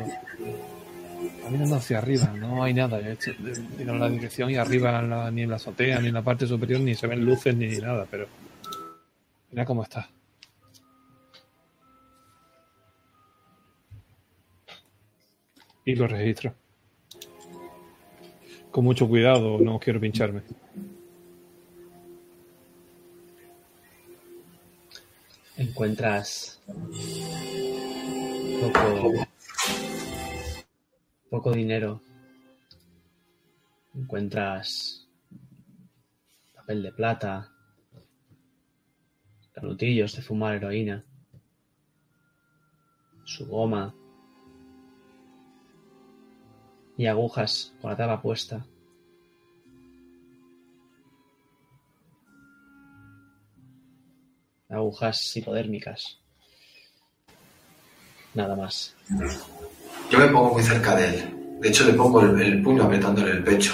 Estaba mirando hacia arriba. No hay nada. En la dirección y arriba ni en la azotea ni en la parte superior ni se ven luces ni nada, pero. Mira cómo está. Y lo registro. Con mucho cuidado, no quiero pincharme. encuentras poco dinero encuentras papel de plata canutillos de fumar heroína su goma y agujas con la tapa puesta agujas hipodérmicas. Nada más. Yo me pongo muy cerca de él. De hecho, le pongo el, el puño apretándole el pecho.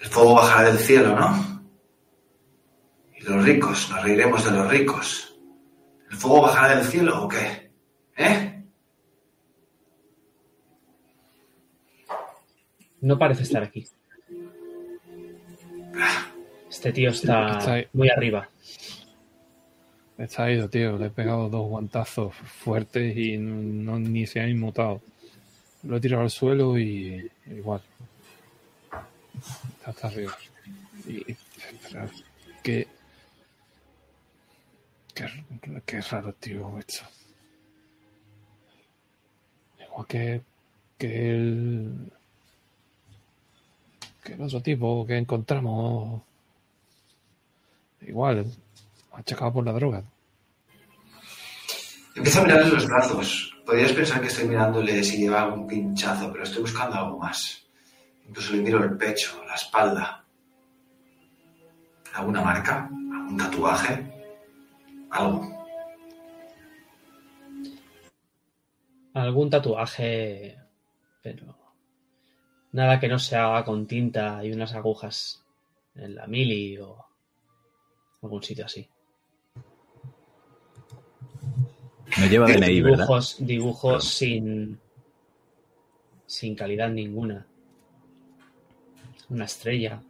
El fuego bajará del cielo, ¿no? Y los ricos, nos reiremos de los ricos. ¿El fuego bajará del cielo o qué? ¿Eh? No parece estar aquí. Este tío está muy arriba. Está ido, tío. Le he pegado dos guantazos fuertes y no, ni se ha inmutado. Lo he tirado al suelo y igual. Está hasta arriba. Y, qué, qué, qué raro, tío, esto. Igual que, que el, que el otro tipo que encontramos igual, achacado por la droga. Empiezo a mirarle los brazos. Podrías pensar que estoy mirándole si lleva algún pinchazo, pero estoy buscando algo más. Incluso le miro el pecho, la espalda. ¿Alguna marca? ¿Algún tatuaje? Algo. Algún tatuaje, pero nada que no se haga con tinta y unas agujas en la mili o algún sitio así. No lleva DNI, ¿verdad? Dibujos, dibujos sin, sin calidad ninguna. Una estrella.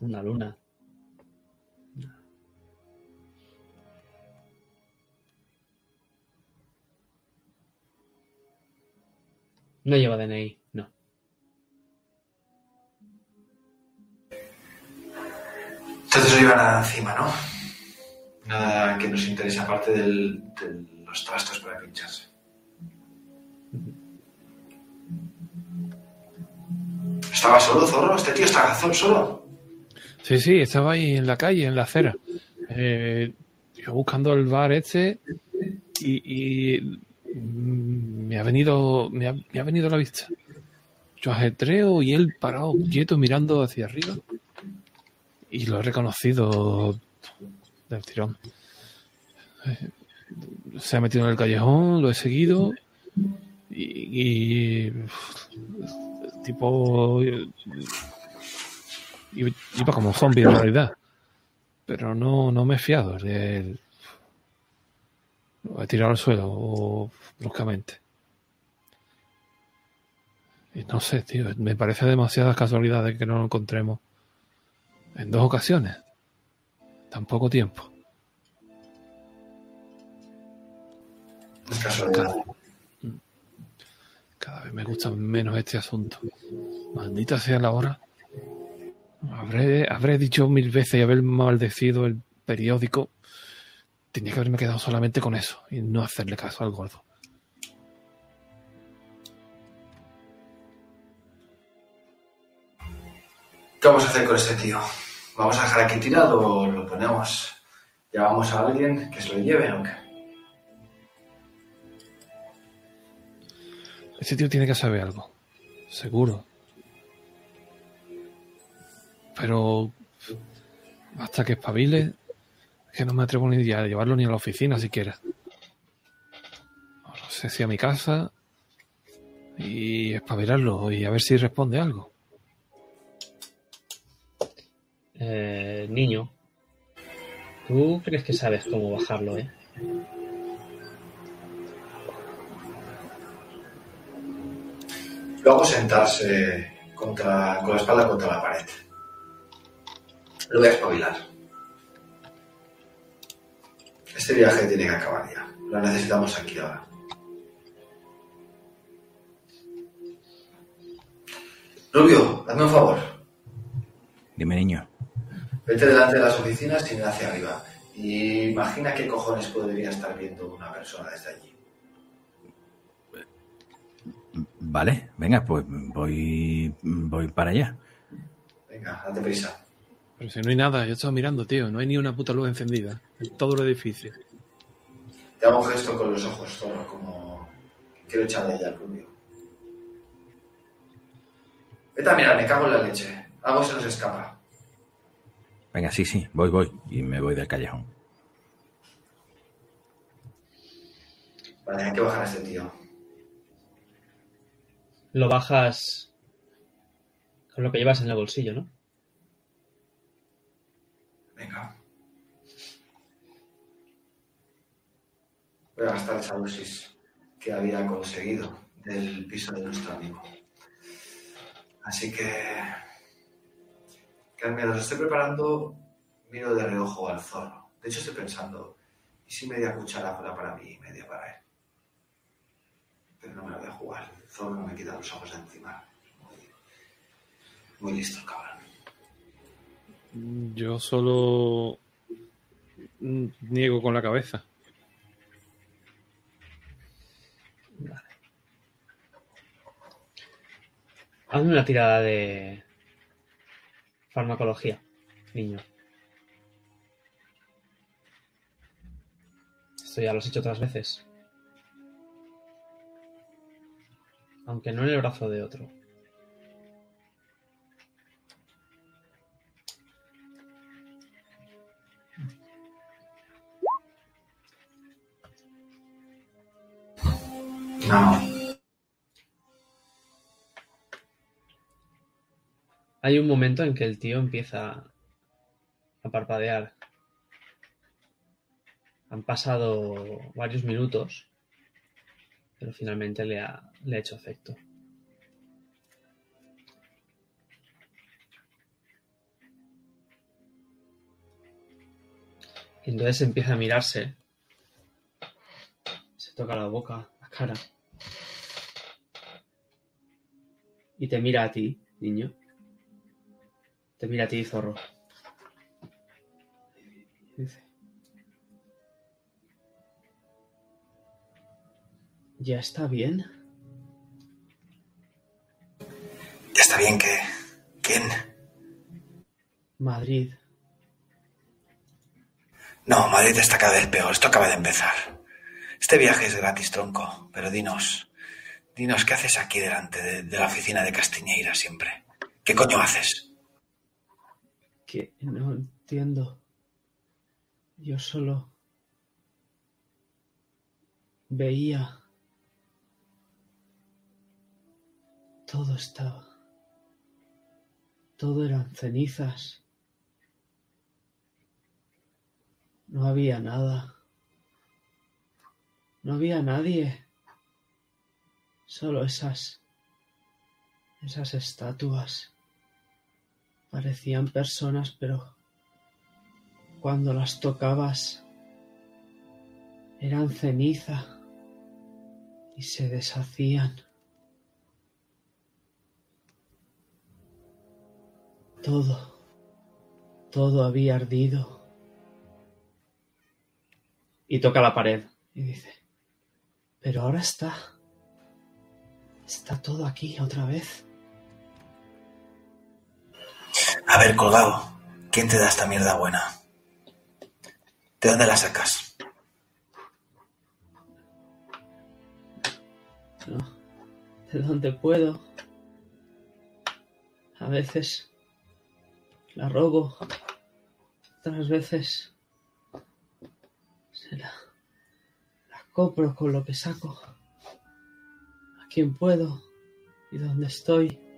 Una luna. No lleva DNI, no. Entonces no lleva nada encima, ¿no? Nada que nos interese aparte del- de los trastos para pincharse. ¿Estaba solo, Zorro? ¿Este tío está sol- solo? Sí, sí, estaba ahí en la calle, en la acera. Eh, yo buscando el bar este y, y, mm, me ha venido me ha, me ha venido a la vista. Yo ajetreo y él parado, quieto, mirando hacia arriba. Y lo he reconocido del tirón. Eh, Se ha metido en el callejón, lo he seguido y, y tipo Iba como zombie en realidad. Pero no, no me he fiado de. Lo he tirado al suelo bruscamente. Y no sé, tío. Me parece demasiadas casualidades que no lo encontremos. En dos ocasiones. Tan poco tiempo. Cada vez me gusta menos este asunto. Maldita sea la hora. Habré, habré dicho mil veces y haber maldecido el periódico. Tenía que haberme quedado solamente con eso y no hacerle caso al gordo. ¿Qué vamos a hacer con este tío? ¿Vamos a dejar aquí tirado o lo ponemos? ¿Llamamos a alguien que se lo lleve qué? Este tío tiene que saber algo. Seguro. Pero hasta que espabile, es que no me atrevo ni a llevarlo ni a la oficina siquiera. No sé si a mi casa y espabilarlo y a ver si responde algo. Eh, niño, ¿tú crees que sabes cómo bajarlo, eh? Lo hago sentarse contra, con la espalda contra la pared. Lo voy a espabilar. Este viaje tiene que acabar ya. Lo necesitamos aquí ahora. Rubio, hazme un favor. Dime, niño. Vete delante de las oficinas y mira hacia arriba. Y imagina qué cojones podría estar viendo una persona desde allí. Vale, venga, pues voy, voy para allá. Venga, date prisa. Pero si no hay nada, yo estaba mirando, tío. No hay ni una puta luz encendida en todo el edificio. Te hago un gesto con los ojos, Zorro, como quiero echarle ya al rubio. Vete a mirar, me cago en la leche. Algo se nos escapa. Venga, sí, sí, voy, voy. Y me voy del callejón. Vale, hay que bajar a este tío. Lo bajas con lo que llevas en el bolsillo, ¿no? Venga. Voy a gastar esa dosis que había conseguido del piso de nuestro amigo. Así que... que mientras lo estoy preparando, miro de reojo al zorro. De hecho, estoy pensando, ¿y si media cuchara fuera para mí y media para él? Pero no me lo voy a jugar. El zorro no me quita los ojos de encima. Muy, muy listo el cabrón. Yo solo niego con la cabeza. Hazme una tirada de Farmacología, niño. Esto ya lo has hecho otras veces. Aunque no en el brazo de otro. No. Hay un momento en que el tío empieza a parpadear. Han pasado varios minutos, pero finalmente le ha, le ha hecho efecto. Y entonces empieza a mirarse. Se toca la boca, la cara. Y te mira a ti, niño. Te mira a ti, zorro. Dice, ¿Ya está bien? Ya está bien que... ¿Quién? Madrid. No, Madrid está cada vez peor. Esto acaba de empezar. Este viaje es gratis, tronco. Pero dinos, dinos, ¿qué haces aquí delante de, de la oficina de Castiñeira siempre? ¿Qué coño haces? Que no entiendo. Yo solo veía. Todo estaba. Todo eran cenizas. No había nada. No había nadie. Solo esas. Esas estatuas. Parecían personas, pero cuando las tocabas eran ceniza y se deshacían. Todo, todo había ardido. Y toca la pared y dice, pero ahora está, está todo aquí otra vez. A ver, colgado, ¿quién te da esta mierda buena? ¿De dónde la sacas? De donde puedo. A veces la robo, otras veces se la, la compro con lo que saco. A quien puedo y donde estoy.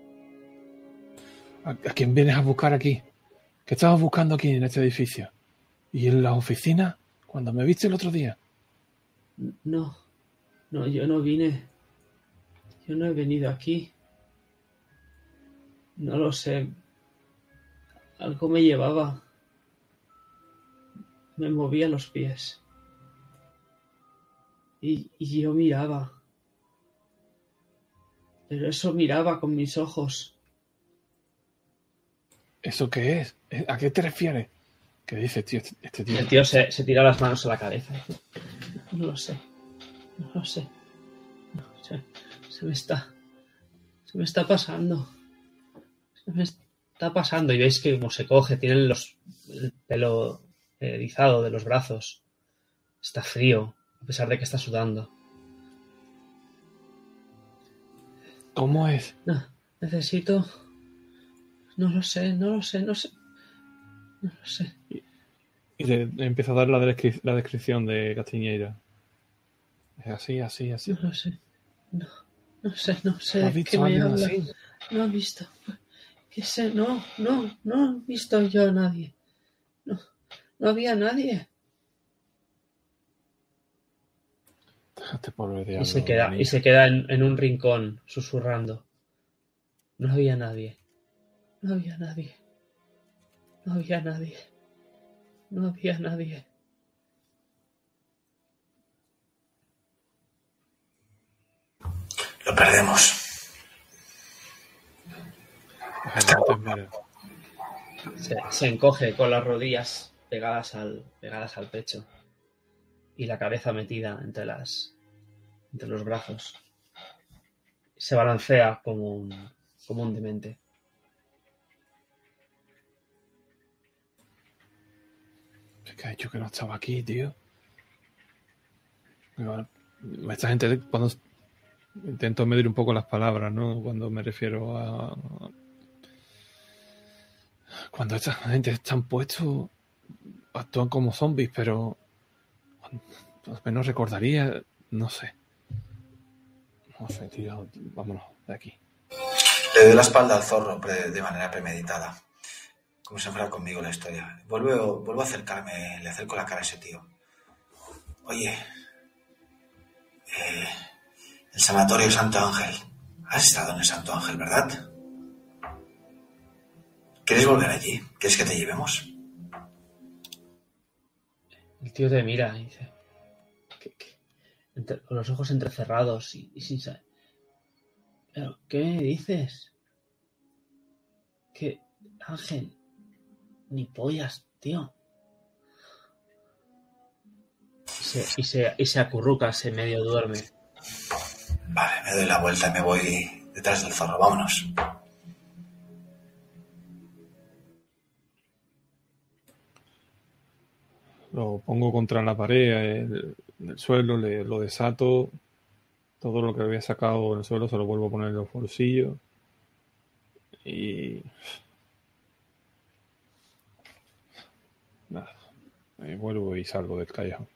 ¿A, quién vienes a buscar aquí? ¿Qué estabas buscando aquí en este edificio? ¿Y en la oficina? Cuando me viste el otro día. No, no, yo no vine. Yo no he venido aquí. No lo sé. Algo me llevaba. Me movía los pies. Y, y yo miraba. Pero eso miraba con mis ojos. ¿Eso qué es? ¿A qué te refieres? ¿Qué dices, tío? Este- Este tío. El tío se, se tira las manos a la cabeza. No lo sé. No lo sé. No, se, se me está. Se me está pasando. Se me está pasando. Y veis que como se coge, tiene los, el pelo erizado de los brazos. Está frío, a pesar de que está sudando. ¿Cómo es? No, necesito. No lo sé, no lo sé, no sé. No lo sé. Y le, le empieza a dar la, descri- la descripción de Castiñeira. Es así, así, así. No lo sé. No, no sé, no sé. ¿Has visto me habla. así? No he visto. ¿Qué sé? No, no, no he visto yo a nadie. No, no había nadie. Este pobre Y diablo. se queda, y se queda en, en un rincón, susurrando. No había nadie. No había nadie. No había nadie. No había nadie. Lo perdemos. Se, se encoge con las rodillas pegadas al, pegadas al pecho y la cabeza metida entre las entre los brazos. Se balancea como un, como un demente. Que ha dicho que no estaba aquí, tío. Esta gente, cuando intento medir un poco las palabras, ¿no? Cuando me refiero a. Cuando esta gente están puestos, actúan como zombies, pero. Al menos recordaría, no sé. No sé, tío, vámonos de aquí. Le doy la espalda al zorro de manera premeditada. Como si fuera conmigo la historia. Vuelvo, vuelvo a acercarme, le acerco la cara a ese tío. Oye, eh, el sanatorio Santo Ángel. Has estado en el Santo Ángel, ¿verdad? ¿Quieres volver allí? ¿Quieres que te llevemos? El tío te mira y dice. "¿Qué- qué?". Con los ojos entrecerrados y, sin saber. ¿Pero qué dices? Que Ángel. Ni pollas, tío. Y se, y se, y se acurruca, se medio duerme. Vale, me doy la vuelta y me voy detrás del zorro. Vámonos. Lo pongo contra la pared, el, el suelo, le, lo desato. Todo lo que había sacado en el suelo se lo vuelvo a poner en los bolsillos. Y. Nada. Me vuelvo y salgo del callejón.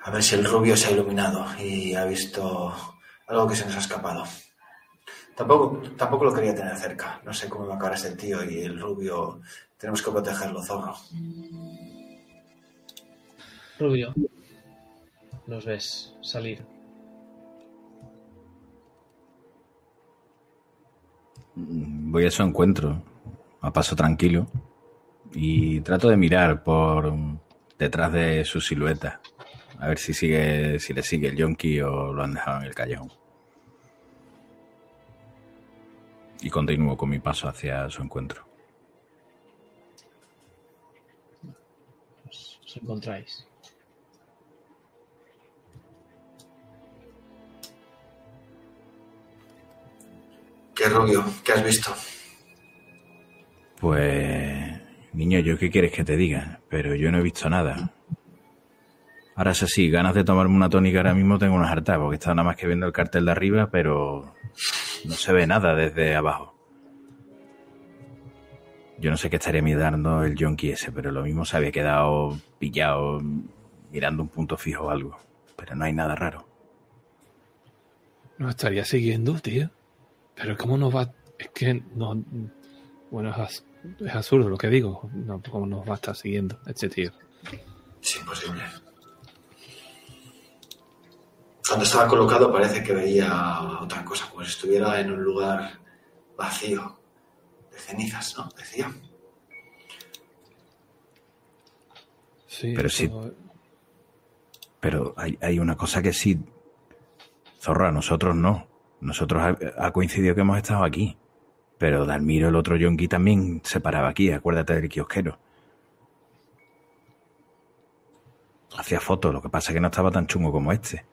A ver si el rubio se ha iluminado y ha visto algo que se nos ha escapado. Tampoco, tampoco lo quería tener cerca. No sé cómo va a acabar este tío y el rubio. Tenemos que protegerlo, zorro. Rubio. Los ves salir. Voy a su encuentro, a paso tranquilo, y trato de mirar por detrás de su silueta, a ver si sigue, si le sigue el yonki o lo han dejado en el callejón. Y continúo con mi paso hacia su encuentro. Os, os encontráis. ¿Qué rubio? ¿Qué has visto? Pues, niño, ¿yo qué quieres que te diga? Pero yo no he visto nada. Ahora es así, ganas de tomarme una tónica ahora mismo tengo unas hartas, porque estaba nada más que viendo el cartel de arriba, pero no se ve nada desde abajo. Yo no sé qué estaría mirando el yonki ese, pero lo mismo se había quedado pillado mirando un punto fijo o algo. Pero no hay nada raro. Nos estaría siguiendo, tío. Pero ¿cómo nos va? Es que no... Bueno, es, es absurdo lo que digo. No, ¿Cómo nos va a estar siguiendo este tío? Es imposible. Cuando estaba colocado parece que veía otra cosa, como si estuviera en un lugar vacío, de cenizas, ¿no? Decía. Sí, Pero sí. Pero hay, hay una cosa que sí. Zorra, nosotros no. Nosotros ha, ha coincidido que hemos estado aquí. Pero Dalmiro, el otro yonki, también se paraba aquí, acuérdate del kiosquero. Hacía fotos, lo que pasa es que no estaba tan chungo como este.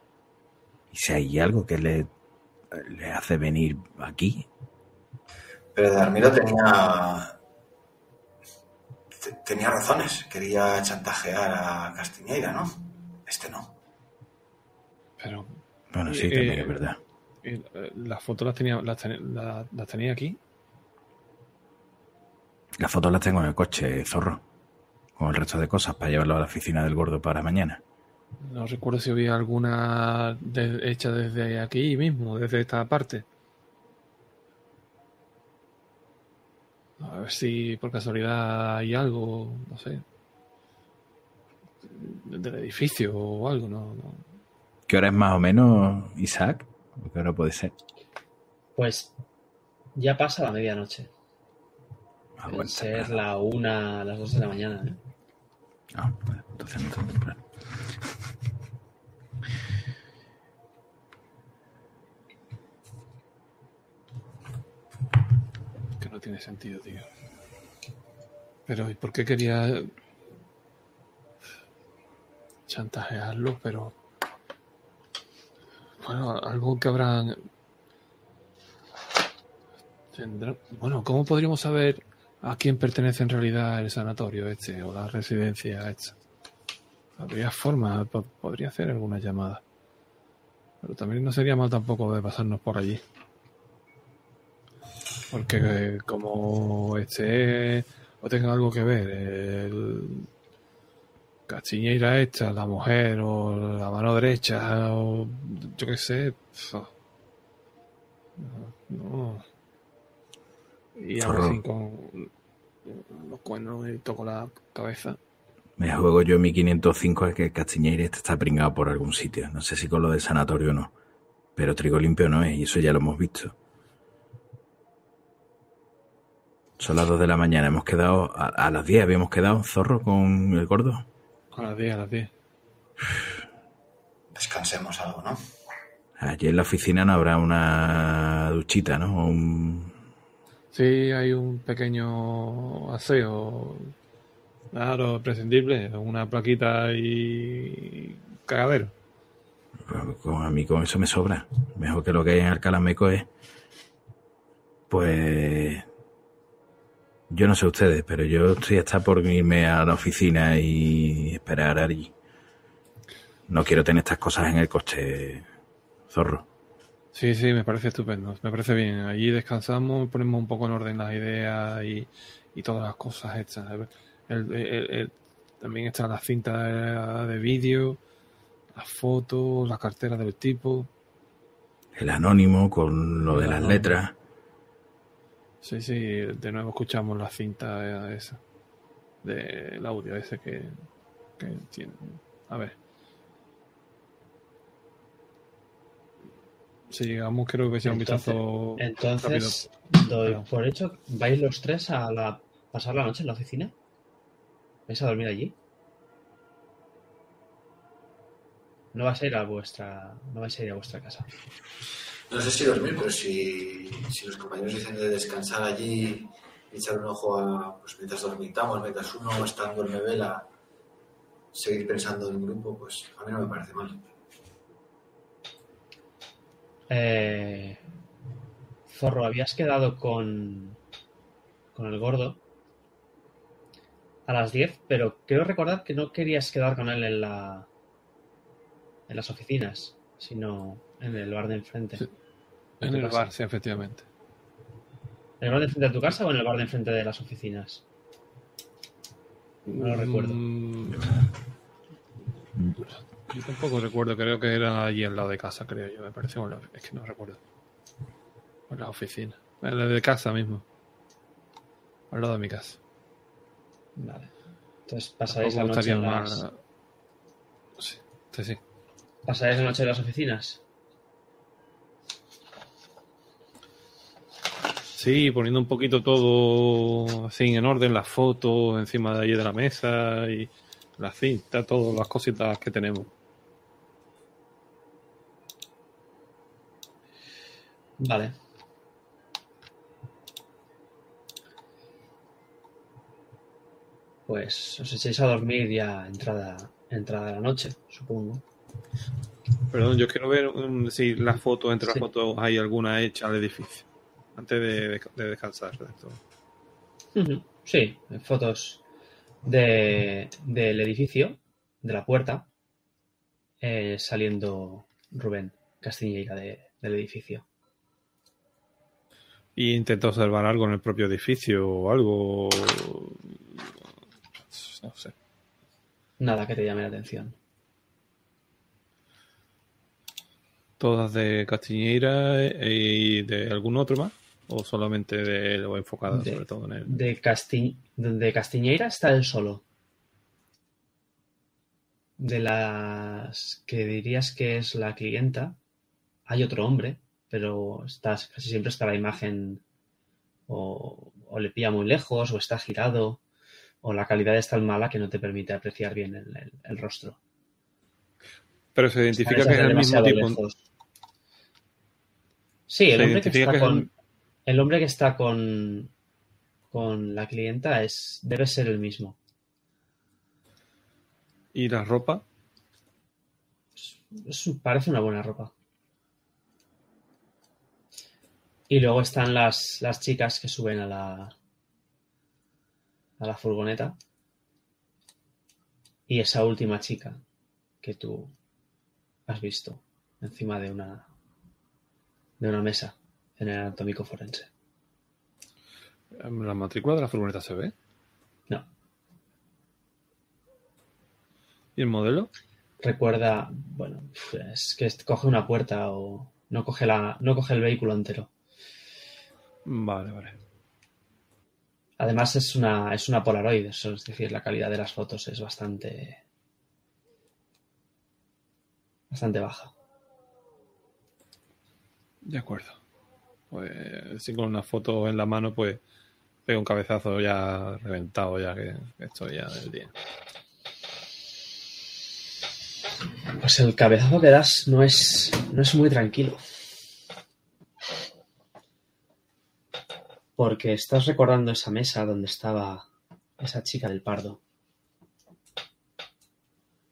Y si hay algo que le, le hace venir aquí, Pero Darmiro tenía. te- tenía razones. Quería chantajear a Castiñeira, ¿no? Este no. Pero bueno, sí, Eh, también es verdad. Eh, las fotos las tenía, las, ten- la- las tenía aquí. Las fotos las tengo en el coche, zorro. Con el resto de cosas para llevarlo a la oficina del gordo para mañana. No recuerdo si había alguna de- hecha desde aquí mismo, desde esta parte. A ver si por casualidad hay algo, no sé. Del edificio o algo, no, no. ¿Qué hora es más o menos, Isaac? ¿O ¿Qué hora puede ser? Pues ya pasa la medianoche. Ah, bueno, ser temprano. la una, las dos de la mañana. ¿eh? Ah, bueno, entonces no tan temprano. Que no tiene sentido, tío. Pero, ¿y por qué quería chantajearlo? Pero. Bueno, algo que habrán. Tendrá... Bueno, ¿cómo podríamos saber a quién pertenece en realidad el sanatorio este o la residencia esta? Habría forma, po- podría hacer alguna llamada. Pero también no sería mal tampoco de pasarnos por allí. Porque como este o tenga algo que ver el cachiñeira esta, la mujer o la mano derecha o yo qué sé. No. Y algo así con los cuernos y toco la cabeza. Me juego yo mi 505 es que Castiñeira este está pringado por algún sitio. No sé si con lo del sanatorio o no. Pero trigo limpio no es, y eso ya lo hemos visto. Son las 2 de la mañana. Hemos quedado a, a las 10. Habíamos quedado zorro con el gordo. A las 10, a las 10. Descansemos algo, ¿no? Allí en la oficina no habrá una duchita, ¿no? O un... Sí, hay un pequeño aseo. Claro, prescindible. Una plaquita y cagadero. Con, a mí con eso me sobra. Mejor que lo que hay en Alcalá Meco es. Pues. Yo no sé ustedes, pero yo estoy hasta por irme a la oficina y esperar allí. No quiero tener estas cosas en el coche, zorro. Sí, sí, me parece estupendo. Me parece bien. Allí descansamos, ponemos un poco en orden las ideas y, y todas las cosas hechas. El- el- el- también está la cinta de, de vídeo, las fotos, la cartera del tipo. El anónimo con lo de las letras. Sí, sí, de nuevo escuchamos la cinta esa, del audio ese que, que tiene. A ver. Si llegamos, creo que sea un vistazo Entonces, doy por hecho, ¿vais los tres a la, pasar la noche en la oficina? ¿Vais a dormir allí? No vais a ir a vuestra, no vais a ir a vuestra casa. No sé si dormir, pero si, si los compañeros dicen de descansar allí echar un ojo a, pues mientras dormitamos, mientras uno está en duerme vela, seguir pensando en grupo, pues a mí no me parece mal. Eh, Zorro, habías quedado con, con el gordo a las 10, pero creo recordar que no querías quedar con él en la en las oficinas, sino en el bar de enfrente. Sí. ¿En el casa? bar, sí, efectivamente. ¿En el bar de enfrente de tu casa o en el bar de enfrente de las oficinas? No lo recuerdo. Mm, Yo tampoco recuerdo, creo que era allí al lado de casa, creo yo, me parece. o en la- es que no recuerdo. O en la oficina. En la de casa mismo. Al lado de mi casa. Vale. Entonces pasaréis la noche en las, mal. Sí, sí, sí. pasaréis la noche en las oficinas. Sí, poniendo un poquito todo así en orden, las fotos encima de allí de la mesa y la cinta, todas las cositas que tenemos. Vale. Pues os echéis a dormir ya entrada, entrada la noche, supongo. Perdón, yo quiero ver um, si las fotos, entre Sí. las fotos hay alguna hecha al edificio. Antes de, de- de descansar. de todo. Ujú. Sí, fotos de, del edificio, de la puerta, eh, saliendo Rubén Castilleira de- del edificio. Y intenta observar algo en el propio edificio o algo. No sé. Nada que te llame la atención. ¿Todas de Castiñeira eh, y de algún otro más? ¿O solamente de lo enfocado De- sobre todo en él? De, Casti de Castiñeira está él solo. De las que dirías que es la clienta, hay otro hombre, pero estás, casi siempre está la imagen o, o le pilla muy lejos o está girado o la calidad es tan mala que no te permite apreciar bien el, el- el rostro. Pero se identifica que es el mismo tipo. lejos. Sí, el Se hombre que está con, el- hombre que está con, con la clienta es, debe ser el mismo. ¿Y la ropa? Es- parece una buena ropa. Y luego están las, las chicas que suben a la, a la furgoneta. Y esa última chica que tú has visto encima de una de una mesa en el anatómico forense. ¿La matrícula de la furgoneta se ve? No. ¿Y el modelo? Recuerda, bueno, es que coge una puerta o no coge la no coge el vehículo entero. Vale, vale. Además es una es una Polaroid, eso es decir, la calidad de las fotos es bastante bastante baja. De acuerdo. Pues si con una foto en la mano, pues pego un cabezazo ya reventado, ya que estoy ya del día. Pues el cabezazo que das no es, no es muy tranquilo. Porque estás recordando esa mesa donde estaba esa chica del pardo.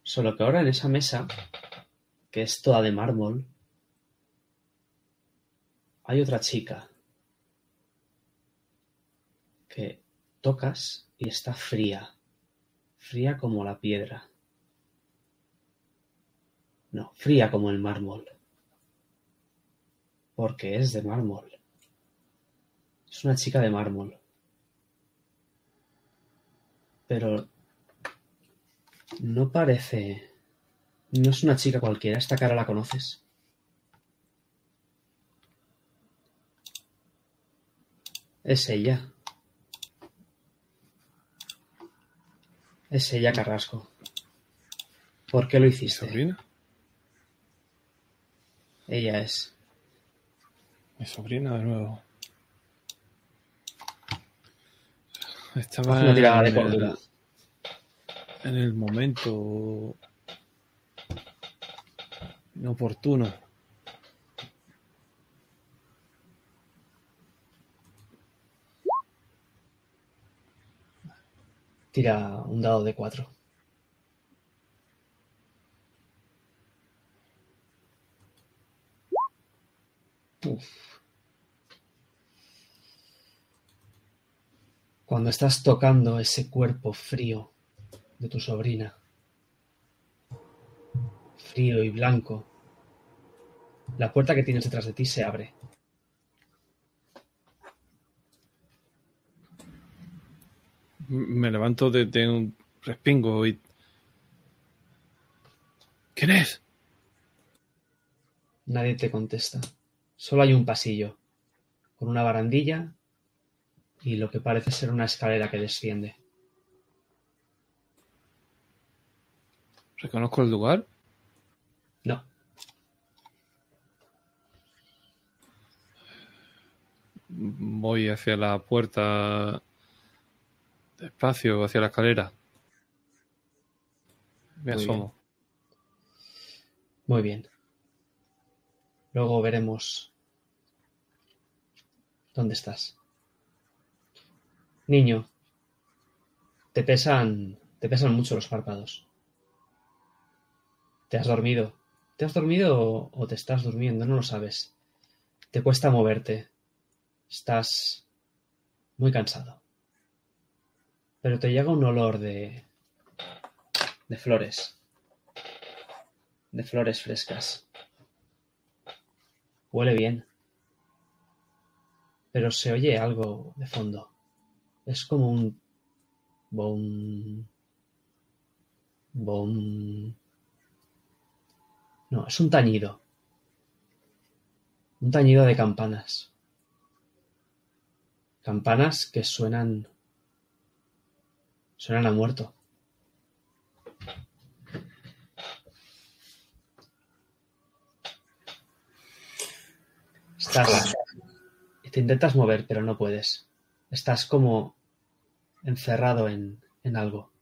Solo que ahora en esa mesa, que es toda de mármol, hay otra chica que tocas y está fría, fría como la piedra. No, fría como el mármol. Porque es de mármol. Es una chica de mármol. Pero no parece... No es una chica cualquiera. Esta cara la conoces. Es ella. Es ella, Carrasco. ¿Por qué lo ¿Mi hiciste? sobrina? Ella es. Mi sobrina de nuevo. Estaba tirada de en el- en el momento inoportuno. Tira un dado de cuatro. Cuando estás tocando ese cuerpo frío de tu sobrina, frío y blanco, la puerta que tienes detrás de ti se abre. Me levanto de, de un respingo y... ¿Quién es? Nadie te contesta. Solo hay un pasillo, con una barandilla y lo que parece ser una escalera que desciende. ¿Reconozco el lugar? No, Voy hacia la puerta despacio, hacia la escalera. Me Muy asomo. muy bien. Luego veremos dónde estás. Niño, te pesan, te pesan mucho los párpados. ¿Te has dormido? ¿Te has dormido o te estás durmiendo? No lo sabes. Te cuesta moverte. Estás muy cansado. Pero te llega un olor de de flores. De flores frescas. Huele bien. Pero se oye algo de fondo. Es como un bom bom No, es un tañido. Un tañido de campanas. Campanas que suenan suenan a muerto. Estás te intentas mover, pero no puedes. Estás como encerrado en, en algo.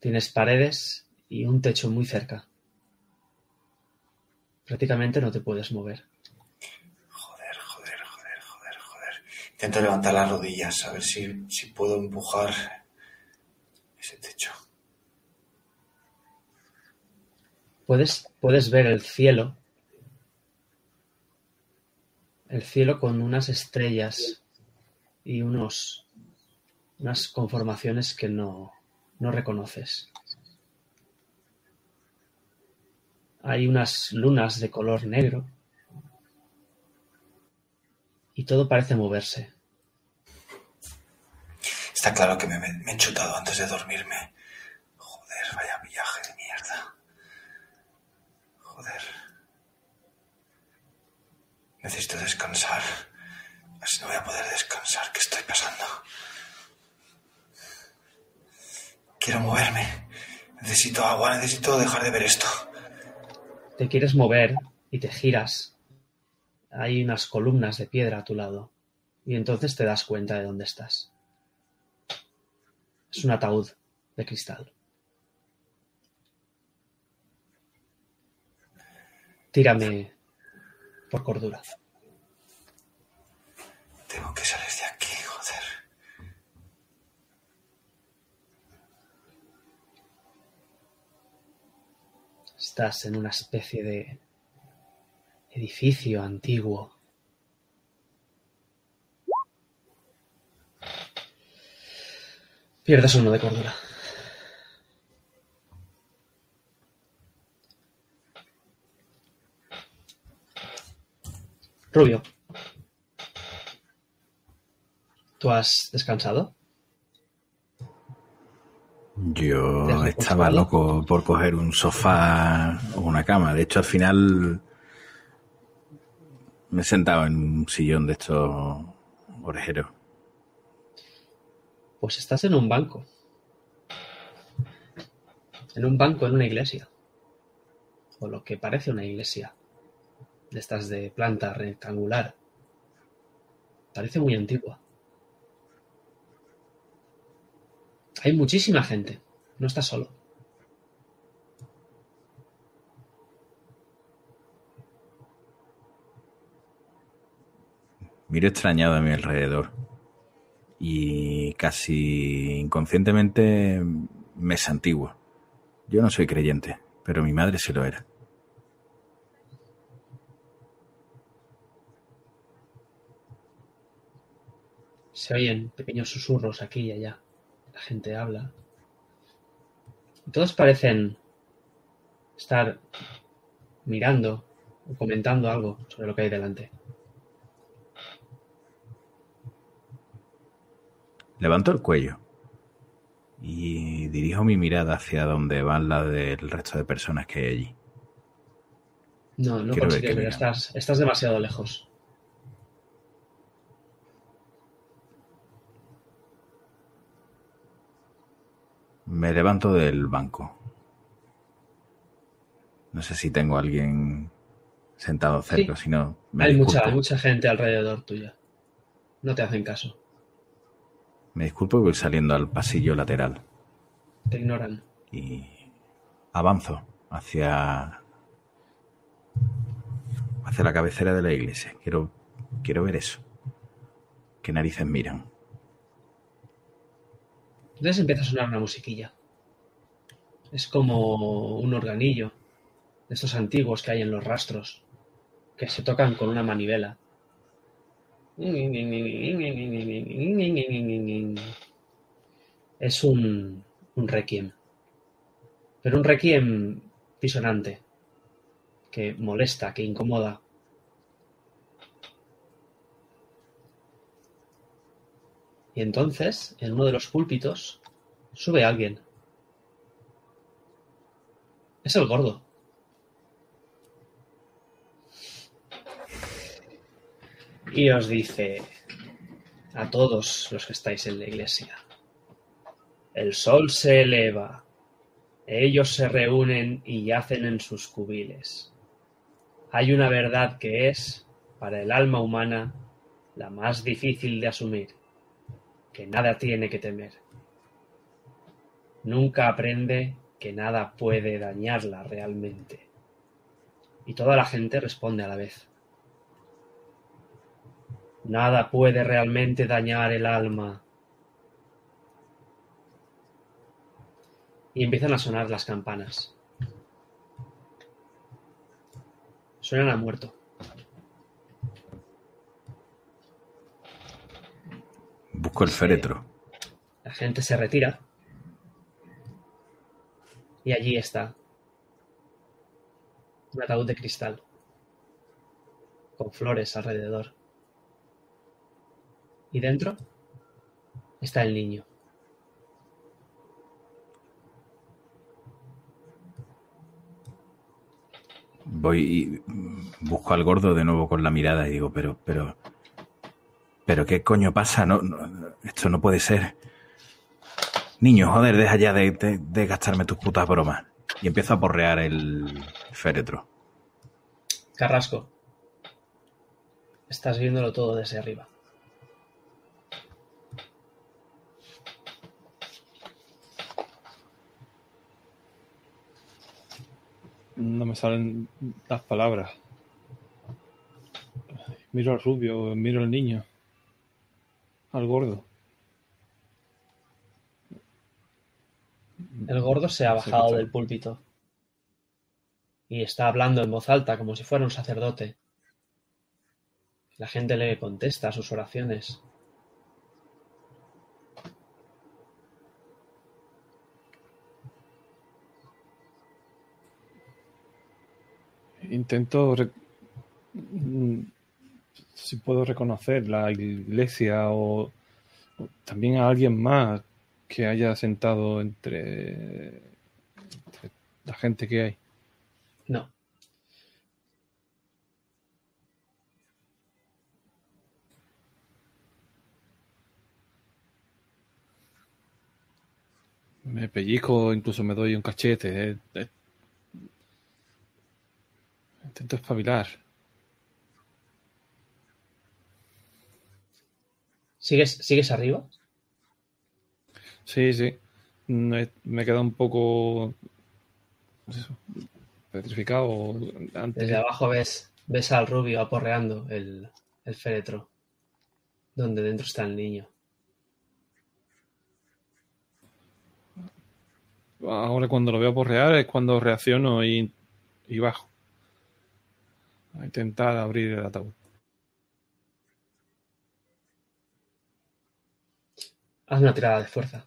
Tienes paredes y un techo muy cerca. Prácticamente no te puedes mover. Joder, joder, joder, joder, joder. Intento levantar las rodillas a ver si, si puedo empujar ese techo. Puedes, puedes ver el cielo el cielo con unas estrellas y unos unas conformaciones que no, no reconoces. Hay unas lunas de color negro y todo parece moverse. Está claro que me, he chutado antes de dormirme. Joder, vaya viaje de mierda. Joder. Necesito descansar. Así no voy a poder descansar. ¿Qué estoy pasando? Quiero moverme. Necesito agua. Necesito dejar de ver esto. Te quieres mover y te giras. Hay unas columnas de piedra a tu lado. Y entonces te das cuenta de dónde estás. Es un ataúd de cristal. Tírame por cordura. Tengo que salir de aquí, joder. Estás en una especie de edificio antiguo. Pierdes uno de cordura. Rubio. ¿Tú has descansado? Yo ¿Te has estaba loco por coger un sofá o una cama. De hecho, al final me he sentado en un sillón de estos orejeros. Pues estás en un banco. En un banco en una iglesia. O lo que parece una iglesia. De estas de planta rectangular. Parece muy antigua. Hay muchísima gente. No estás solo. Miro extrañado a mi alrededor y casi inconscientemente me santiguo. Yo no soy creyente, pero mi madre se lo era. Se oyen pequeños susurros aquí y allá. La gente habla. Todos parecen estar mirando o comentando algo sobre lo que hay delante. Levanto el cuello y dirijo mi mirada hacia donde van la del resto de personas que hay allí. No, no Quiero consigues ver, estás, estás demasiado lejos. Me levanto del banco. No sé si tengo a alguien sentado cerca, Sí. si no, hay mucha, mucha gente alrededor tuya. No te hacen caso, Me disculpo y voy saliendo al pasillo lateral te ignoran. y avanzo hacia hacia la cabecera de la iglesia. Quiero quiero ver eso. ¿Qué narices miran? Entonces empieza a sonar una musiquilla. Es como un organillo de estos antiguos que hay en los rastros, que se tocan con una manivela. Es un, un requiem. Pero un requiem disonante, que molesta, que incomoda. Y entonces, en uno de los púlpitos, sube alguien. Es el gordo. Y os dice a todos los que estáis en la iglesia, el sol se eleva, ellos se reúnen y yacen en sus cubiles. Hay una verdad que es, para el alma humana, la más difícil de asumir, que nada tiene que temer. Nunca aprende que nada puede dañarla realmente. Y toda la gente responde a la vez. Nada puede realmente dañar el alma. Y empiezan a sonar las campanas. Suenan a muerto. Busco el féretro. La gente se retira. Y allí está. Un ataúd de cristal. Con flores alrededor. Y dentro está el niño. Voy y busco al gordo de nuevo con la mirada y digo, pero, pero, pero qué coño pasa, no, no esto no puede ser. Niño, joder, deja ya de, de- de gastarme tus putas bromas. Y empiezo a porrear el féretro. Carrasco. Estás viéndolo todo desde arriba. No me salen las palabras. Miro al rubio, miro al niño. Al gordo. El gordo se ha bajado sí. del púlpito. Y está hablando en voz alta como si fuera un sacerdote. La gente le contesta a sus oraciones. Intento mm, si puedo reconocer la iglesia o, o también a alguien más que haya sentado entre, entre la gente que hay. No. Me pellizco, incluso me doy un cachete. eh, eh. Intento espabilar. ¿Sigues, ¿Sigues arriba? Sí, sí. Me, he quedado un poco eso, petrificado antes. Desde abajo ves, ves al rubio aporreando el, el féretro. Donde dentro está el niño. Ahora cuando lo veo porrear es cuando reacciono y, y bajo. A intentar abrir el ataúd. Haz una tirada de fuerza.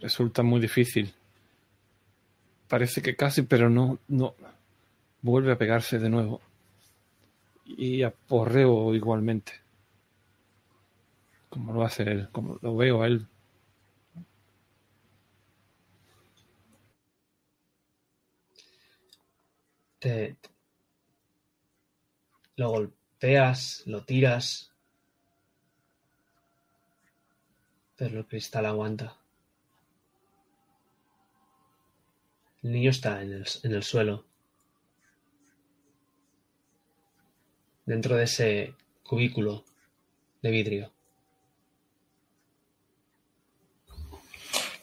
Resulta muy difícil. Parece que casi, pero no, no. Vuelve a pegarse de nuevo. Y aporreo igualmente. Como lo hace él, como lo veo a él. Te, lo golpeas, lo tiras. Pero el cristal aguanta. El niño está en el, en el suelo. Dentro de ese cubículo de vidrio.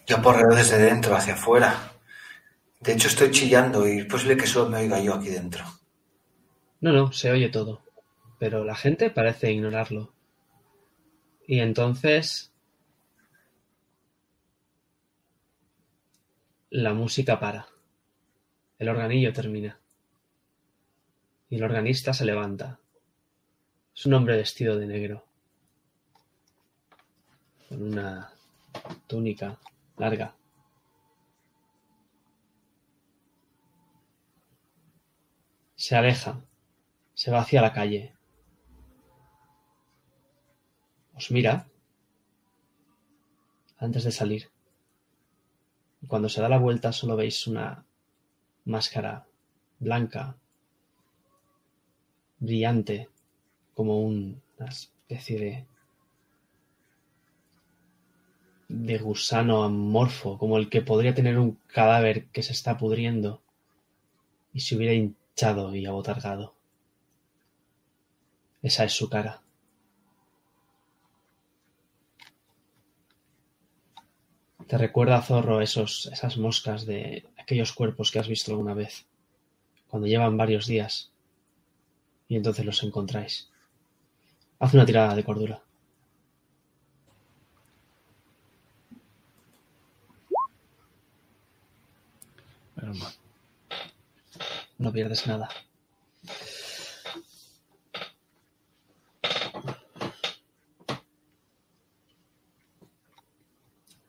Yo porreo desde dentro hacia afuera. De hecho, estoy chillando y es posible que solo me oiga yo aquí dentro. No, no, se oye todo. Pero la gente parece ignorarlo. Y entonces... La música para. El organillo termina. Y el organista se levanta. Es un hombre vestido de negro. Con una túnica larga. Se aleja. Se va hacia la calle. Os mira. Antes de salir. Y cuando se da la vuelta solo veis una máscara blanca, brillante, como un- una especie de de gusano amorfo, como el que podría tener un cadáver que se está pudriendo y se hubiera hinchado y abotargado. Esa es su cara. Te recuerda, Zorro, esos, esas moscas de aquellos cuerpos que has visto alguna vez, cuando llevan varios días y entonces los encontráis. Haz una tirada de cordura. Menos mal. No pierdes nada.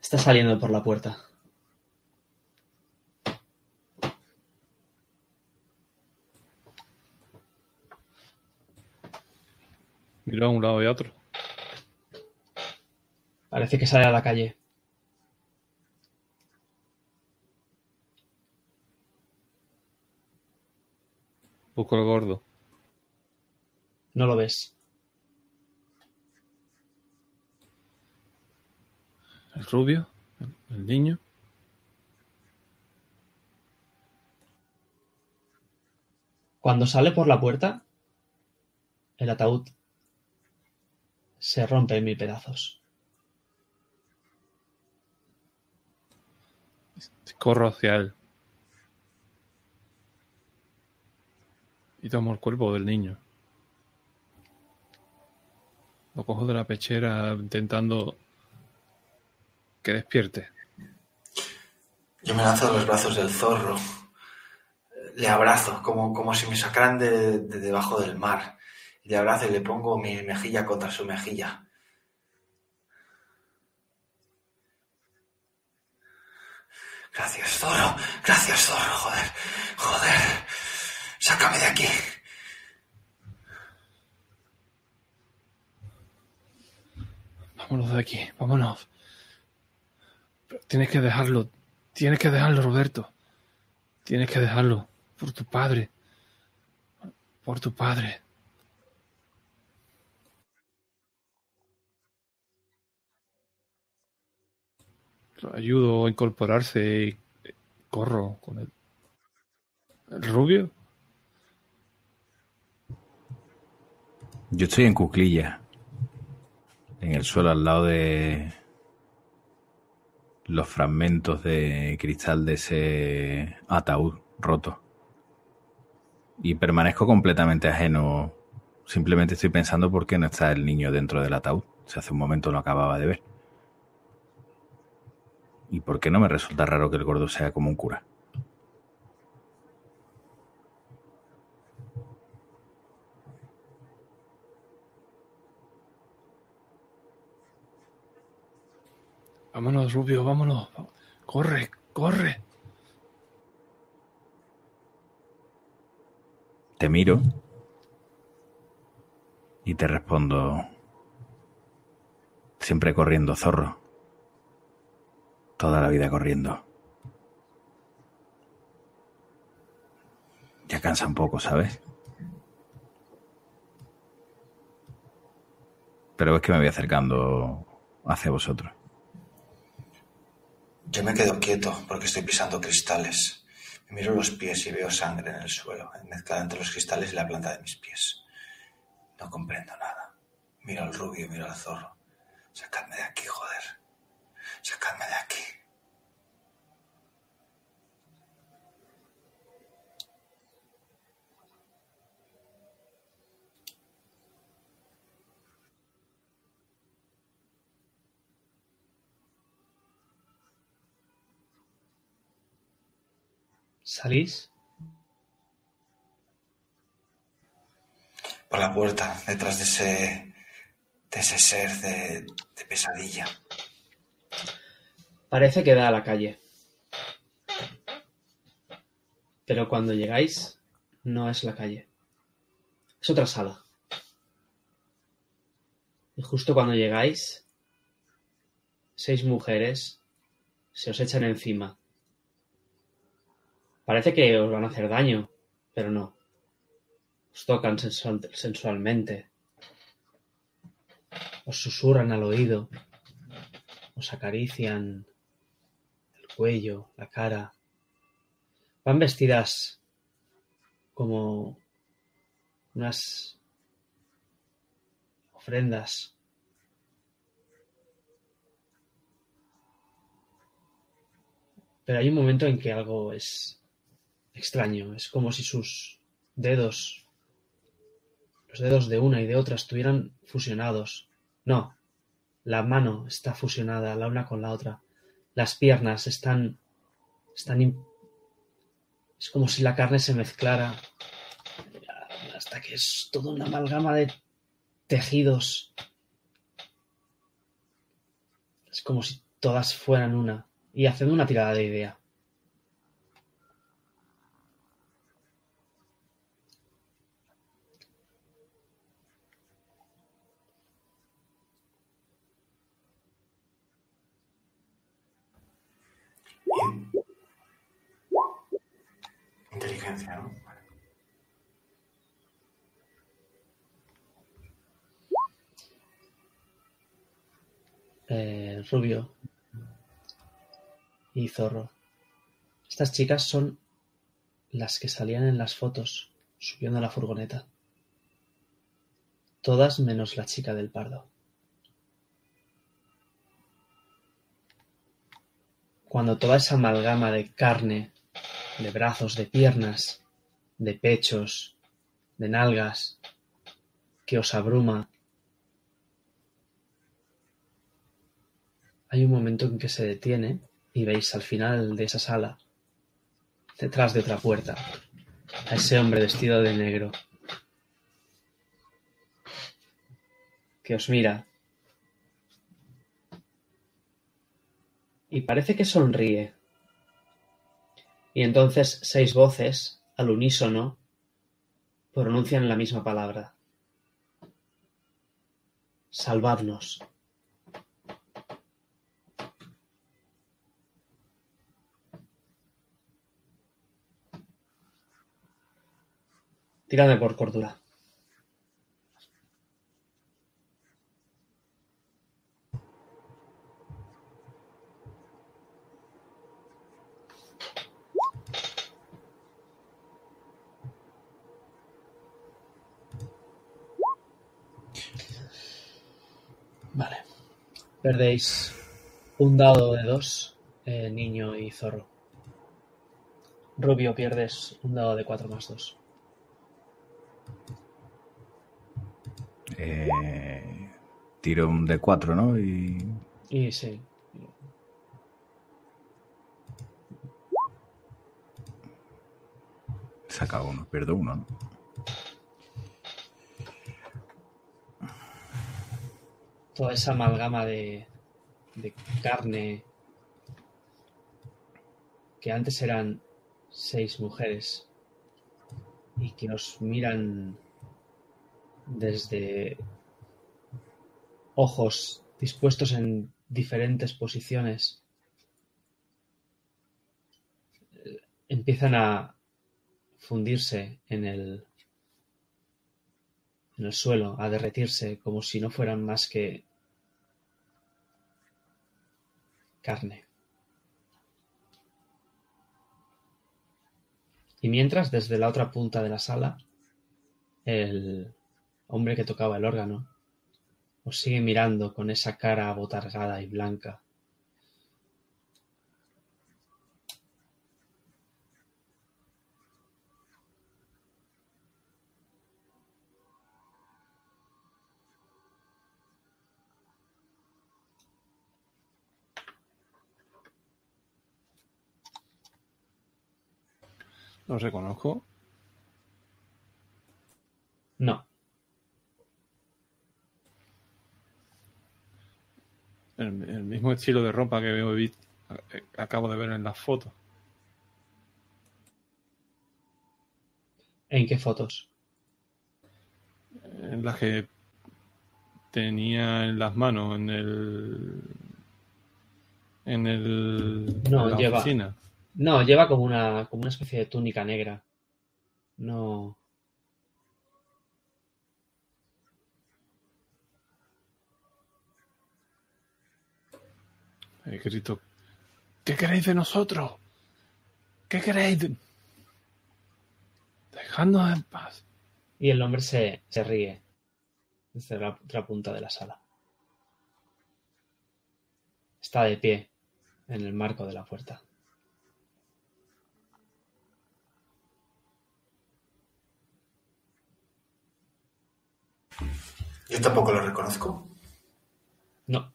Está saliendo por la puerta. Miro a un lado y a otro. Parece que sale a la calle. Busco al gordo. No lo ves. El rubio. El, el niño. Cuando sale por la puerta, el ataúd se rompe en mil pedazos. Corro hacia él. Y tomo el cuerpo del niño. Lo cojo de la pechera intentando que despierte. Yo me lanzo a los brazos del zorro. Le abrazo, como, como si me sacaran de, de debajo del mar. Le abrazo y le pongo mi mejilla contra su mejilla. Gracias, zorro. Gracias, zorro. Joder. Joder. Sácame de aquí. Vámonos de aquí, vámonos. Pero tienes que dejarlo. Tienes que dejarlo, Roberto. Tienes que dejarlo. Por tu padre. Por tu padre. Lo ayudo a incorporarse y corro con él. ¿El rubio? Yo estoy en cuclilla. En el suelo al lado de los fragmentos de cristal de ese ataúd roto. Y permanezco completamente ajeno. Simplemente estoy pensando por qué no está el niño dentro del ataúd. Si hace un momento lo acababa de ver. ¿Y por qué no me resulta raro que el gordo sea como un cura? Vámonos, Rubio, vámonos. Corre, corre. Te miro y te respondo, siempre corriendo, zorro. Toda la vida corriendo. Ya cansa un poco, ¿sabes? Pero es que me voy acercando hacia vosotros. Yo me quedo quieto porque estoy pisando cristales. Me miro los pies y veo sangre en el suelo, mezclada entre los cristales y la planta de mis pies. No comprendo nada. Miro al rubio, miro al zorro. Sacadme de aquí, joder. Sacadme de aquí. ¿Salís? Por la puerta, detrás de ese. de ese ser de, de pesadilla. Parece que da a la calle. Pero cuando llegáis, no es la calle. Es otra sala. Y justo cuando llegáis, seis mujeres se os echan encima. Parece que os van a hacer daño, pero no. Os tocan sensual- sensualmente. Os susurran al oído. Os acarician el cuello, la cara. Van vestidas como unas ofrendas. Pero hay un momento en que algo es extraño. Es como si sus dedos, los dedos de una y de otra, estuvieran fusionados. No, la mano está fusionada la una con la otra. Las piernas están, están Es como si la carne se mezclara hasta que es toda una amalgama de tejidos. Es como si todas fueran una. Y hacen una tirada de idea. Eh, Rubio y Zorro. Estas chicas son las que salían en las fotos subiendo a la furgoneta. Todas menos la chica del pardo. Cuando toda esa amalgama de carne, de brazos, de piernas, de pechos, de nalgas, que os abruma, hay un momento en que se detiene y veis al final de esa sala, detrás de otra puerta, a ese hombre vestido de negro que os mira y parece que sonríe. Y entonces seis voces, al unísono, pronuncian la misma palabra. Salvadnos. Tírame por cordura. Perdéis un dado de dos, eh, niño y zorro. Rubio, pierdes un dado de cuatro más dos. Eh, tiro un de 4, ¿no? Y Y sí. saca uno, pierdo uno, ¿no? Toda esa amalgama de, de carne que antes eran seis mujeres y que os miran desde ojos dispuestos en diferentes posiciones empiezan a fundirse en el en el suelo, a derretirse como si no fueran más que carne. Y mientras, desde la otra punta de la sala, el hombre que tocaba el órgano os sigue mirando con esa cara abotargada y blanca. Los reconozco. No, El, el mismo estilo de ropa que veo eh, acabo de ver en las fotos. ¿en qué fotos? En las que tenía en las manos en el. En el. No, en la lleva- oficina. No, lleva como una, como una especie de túnica negra. No. He grito. ¿Qué queréis de nosotros? ¿Qué queréis? de- Dejadnos en paz. Y el hombre se, se ríe desde la otra punta de la sala. Está de pie en el marco de la puerta. Yo tampoco lo reconozco. No.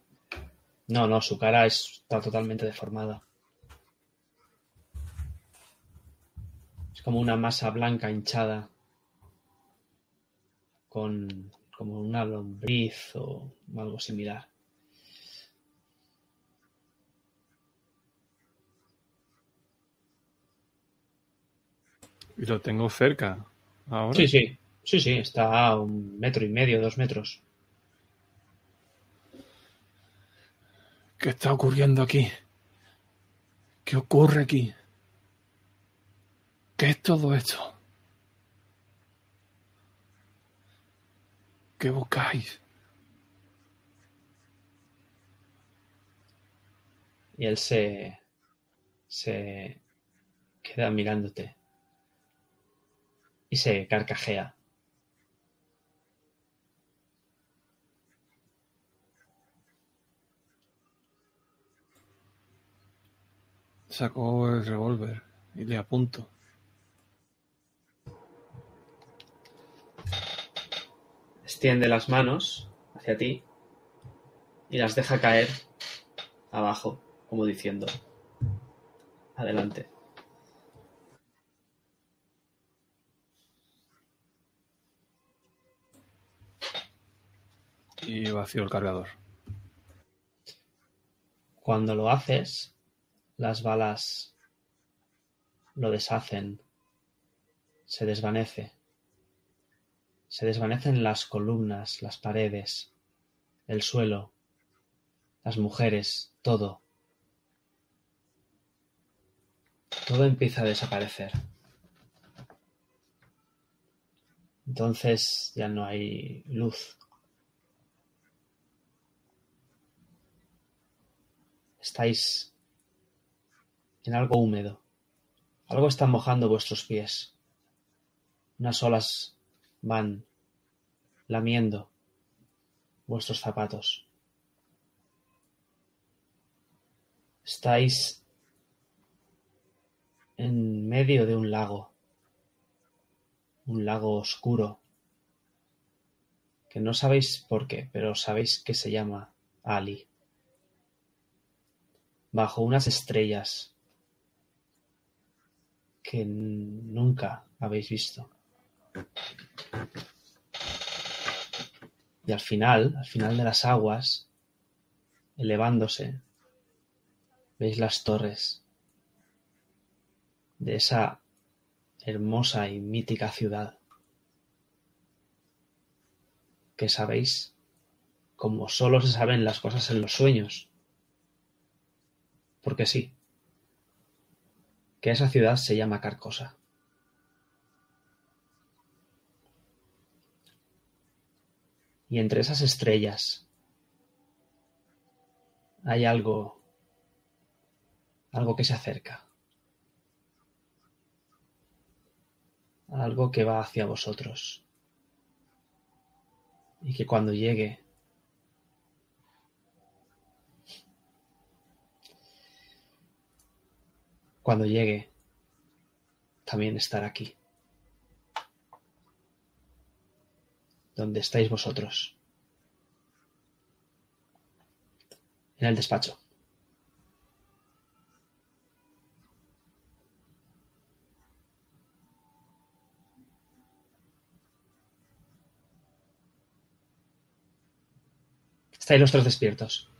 No, no, su cara está totalmente deformada. como una masa blanca hinchada con como una lombriz o algo similar. Y lo tengo cerca ahora. Sí, sí, sí, sí, está a un metro y medio, dos metros. ¿Qué está ocurriendo aquí? ¿Qué ocurre aquí? ¿Qué es todo esto? ¿Qué buscáis? Y él se, se queda mirándote y se carcajea. Sacó el revólver y le apunto. Extiende las manos hacia ti y las deja caer abajo, como diciendo, adelante. Y vacío el cargador. Cuando lo haces, las balas lo deshacen, se desvanece. Se desvanecen las columnas, las paredes, el suelo, las mujeres, todo. Todo empieza a desaparecer. Entonces ya no hay luz. Estáis en algo húmedo. Algo está mojando vuestros pies. Unas olas van lamiendo vuestros zapatos. Estáis en medio de un lago, un lago oscuro, que no sabéis por qué, pero sabéis que se llama Ali. Bajo unas estrellas que nunca habéis visto. Y al final, al final de las aguas, elevándose, veis las torres de esa hermosa y mítica ciudad que sabéis como solo se saben las cosas en los sueños. Porque sí, que esa ciudad se llama Carcosa. Y entre esas estrellas hay algo, algo que se acerca. Algo que va hacia vosotros. Y que cuando llegue cuando llegue, también estará aquí. Donde estáis vosotros. En el despacho. Estáis los tres despiertos.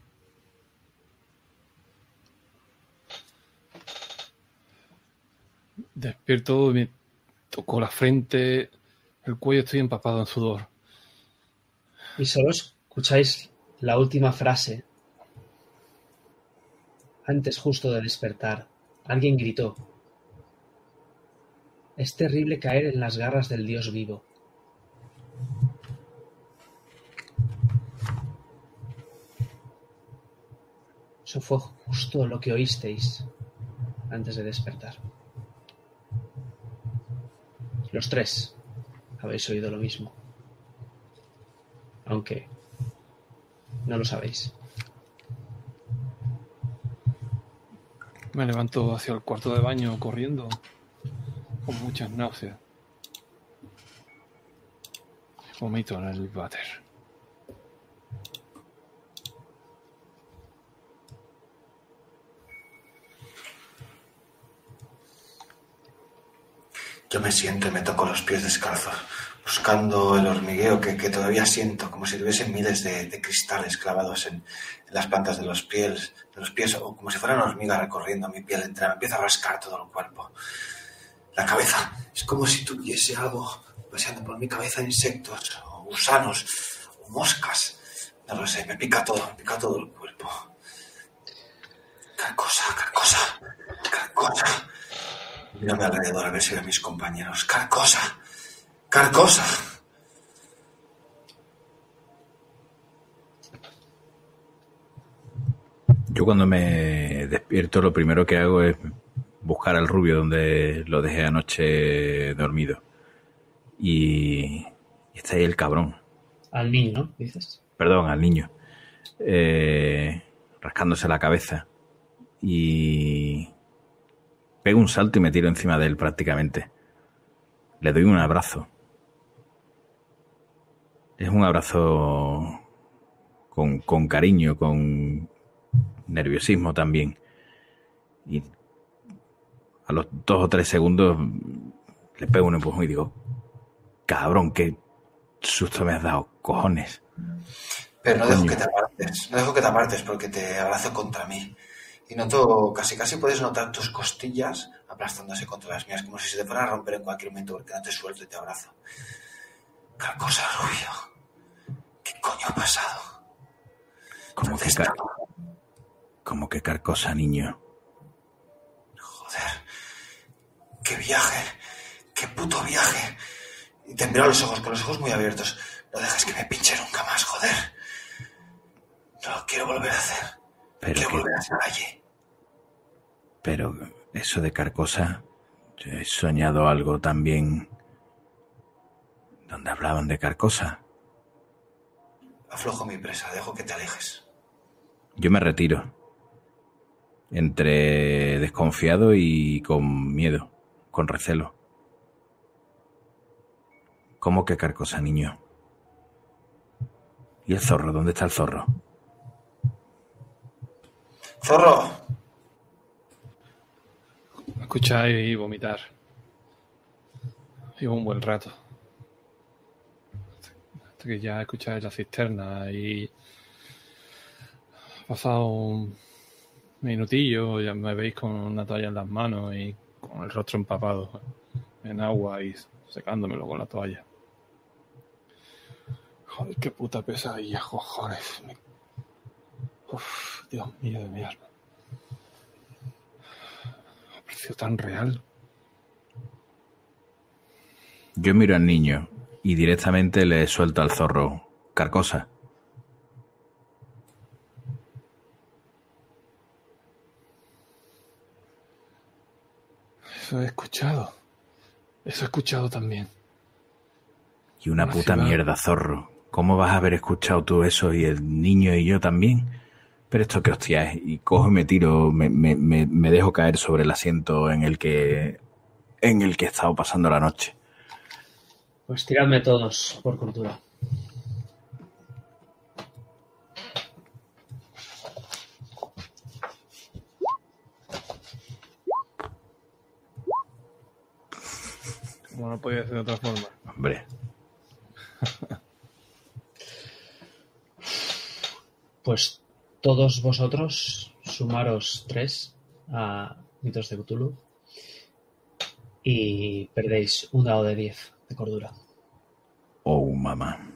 Despierto, me tocó la frente, el cuello, estoy empapado en sudor. Y solo escucháis la última frase. Antes justo de despertar, alguien gritó. Es terrible caer en las garras del Dios vivo. Eso fue justo lo que oísteis antes de despertar. Los tres habéis oído lo mismo. Aunque no lo sabéis. Me levanto hacia el cuarto de baño corriendo, con muchas náuseas. Vomito en el váter. Yo me siento y me toco los pies descalzos, buscando el hormigueo que, que todavía siento, como si tuviesen miles de, de cristales clavados en, las plantas de los pies, de los pies, o como si fueran hormigas recorriendo mi piel entera. Me empieza a rascar todo el cuerpo. La cabeza es como si tuviese algo paseando por mi cabeza, insectos, o gusanos, o moscas. No lo sé, me pica todo, me pica todo el cuerpo. Carcosa, carcosa, carcosa. Mírame alrededor a ver si ven mis compañeros. Carcosa, carcosa. Yo cuando me despierto lo primero que hago es buscar al rubio donde lo dejé anoche dormido. Y, y está ahí el cabrón. Al niño, ¿no? Dices. Perdón, al niño. Eh, rascándose la cabeza. Y pego un salto y me tiro encima de él prácticamente. Le doy un abrazo. Es un abrazo con, con cariño, con nerviosismo también. Y a los dos o tres segundos le pego un empujón y digo, cabrón, qué susto me has dado, cojones. Pero no dejo Coño. que te apartes, no dejo que te apartes porque te abrazo contra mí. Y noto, casi casi puedes notar tus costillas aplastándose contra las mías, como si se te fuera a romper en cualquier momento porque no te suelto y te abrazo. Carcosa, rubio. ¿Qué coño ha pasado? Como ¿Dónde que, car- como que carcosa, niño. Joder. Qué viaje. Qué puto viaje. Y te miro a los ojos, con los ojos muy abiertos. No dejes que me pinche nunca más, joder. No lo quiero volver a hacer. Pero que- allí. Pero eso de carcosa, yo he soñado algo también donde hablaban de carcosa. Aflojo mi presa, dejo que te alejes. Yo me retiro. Entre desconfiado y con miedo, con recelo. ¿Cómo que carcosa, niño? ¿Y el zorro? ¿Dónde está el zorro? ¡Zorro! Escuchar y vomitar. Llevo un buen rato. Hasta que ya escucháis la cisterna y... Ha pasado un minutillo, ya me veis con una toalla en las manos y con el rostro empapado en agua y secándomelo con la toalla. Joder, qué puta pesadilla, cojones. Me- Uf, Dios mío de mi alma. Ha parecido tan real. Yo miro al niño y directamente le suelto al zorro. Carcosa. Eso he escuchado. Eso he escuchado también. Y una Una puta ciudad. mierda, zorro. ¿Cómo vas a haber escuchado tú eso y el niño y yo también? Pero esto que hostia es. Y cojo y me tiro, me, me, me, me dejo caer sobre el asiento en el que en el que he estado pasando la noche. Pues tiradme todos por cultura. Como no podía ser de otra forma. Hombre, Pues todos vosotros sumaros tres a mitos de Cthulhu y perdéis un dado de 10 de cordura. oh mamá.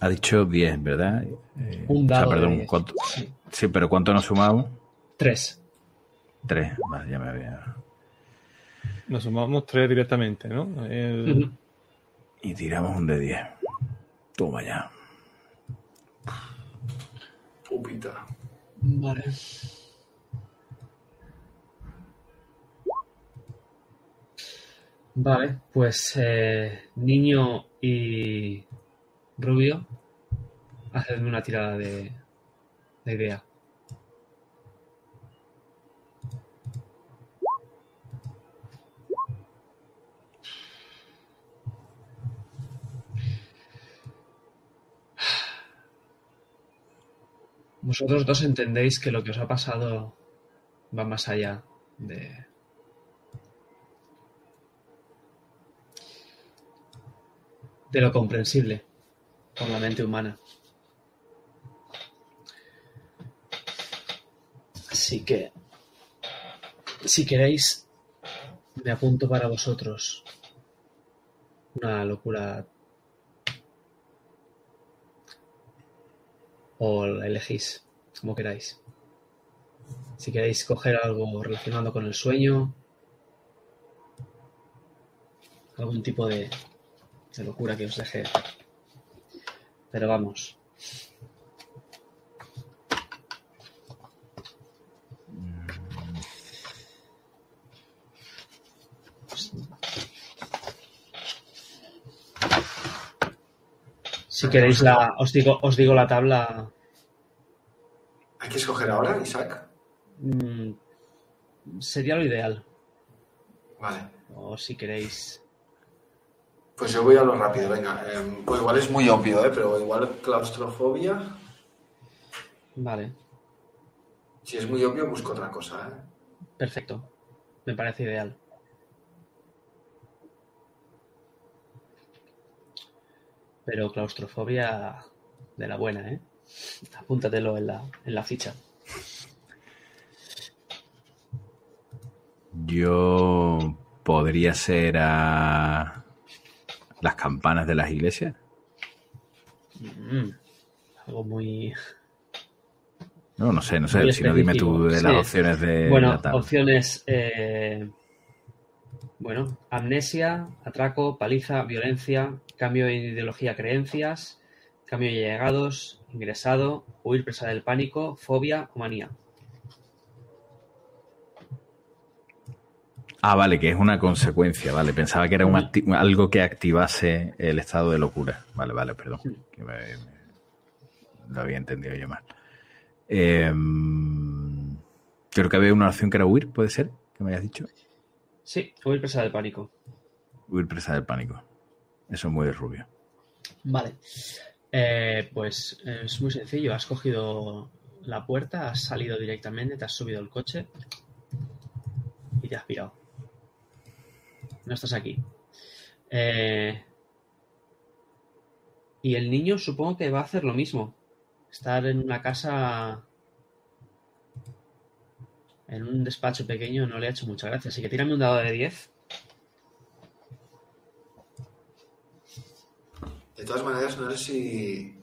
Ha dicho 10, ¿verdad? Eh, Un o sea, dado de perdón, 10. ¿cuánto? Sí. Sí, pero ¿cuánto nos sumamos? Tres. Tres. Vale, ya me había. Nos sumamos tres directamente, ¿no? El-. Y tiramos un de 10. Toma ya. Pupita. Vale. Vale, pues eh, niño y rubio, hacedme una tirada de, de idea. Vosotros dos entendéis que lo que os ha pasado va más allá de... de lo comprensible por la mente humana. Así que, si queréis, me apunto para vosotros una locura o elegís como queráis. Si queréis coger algo relacionado con el sueño, algún tipo de, de locura que os deje. Pero vamos. Si queréis la, os digo, os digo la tabla. ¿Hay que escoger ahora, Isaac? mm, sería lo ideal. Vale. O si queréis. Pues yo voy a lo rápido, venga. Em, pues igual es muy obvio, ¿eh? pero igual claustrofobia. Vale, Si es muy obvio, busco otra cosa. ¿eh? perfecto. Me parece ideal. Pero claustrofobia de la buena, ¿eh? Apúntatelo en la, en la ficha. Yo podría ser a las campanas de las iglesias. Mm, algo muy. No, no sé, no sé. Si no, dime tú de las Sí. opciones de Bueno, opciones. eh, bueno, amnesia, atraco, paliza, violencia, cambio de ideología, creencias, cambio de llegados, ingresado, huir presa del pánico, fobia o manía. Ah, vale, que es una consecuencia, vale. Pensaba que era un algo que activase el estado de locura. Vale, vale, perdón. Que me- me- lo había entendido yo mal. Em, creo que había una opción que era huir, ¿puede ser? Que me hayas dicho. Sí, huir presa del pánico. Huir presa del pánico. Eso es muy rubio. Vale. Eh, pues eh, es muy sencillo. Has cogido la puerta, has salido directamente, te has subido el coche y te has pirado. No estás aquí. Eh, y el niño supongo que va a hacer lo mismo. Estar en una casa, en un despacho pequeño, no le ha hecho mucha gracia. Así que tírame un dado de 10. De todas maneras, no sé si,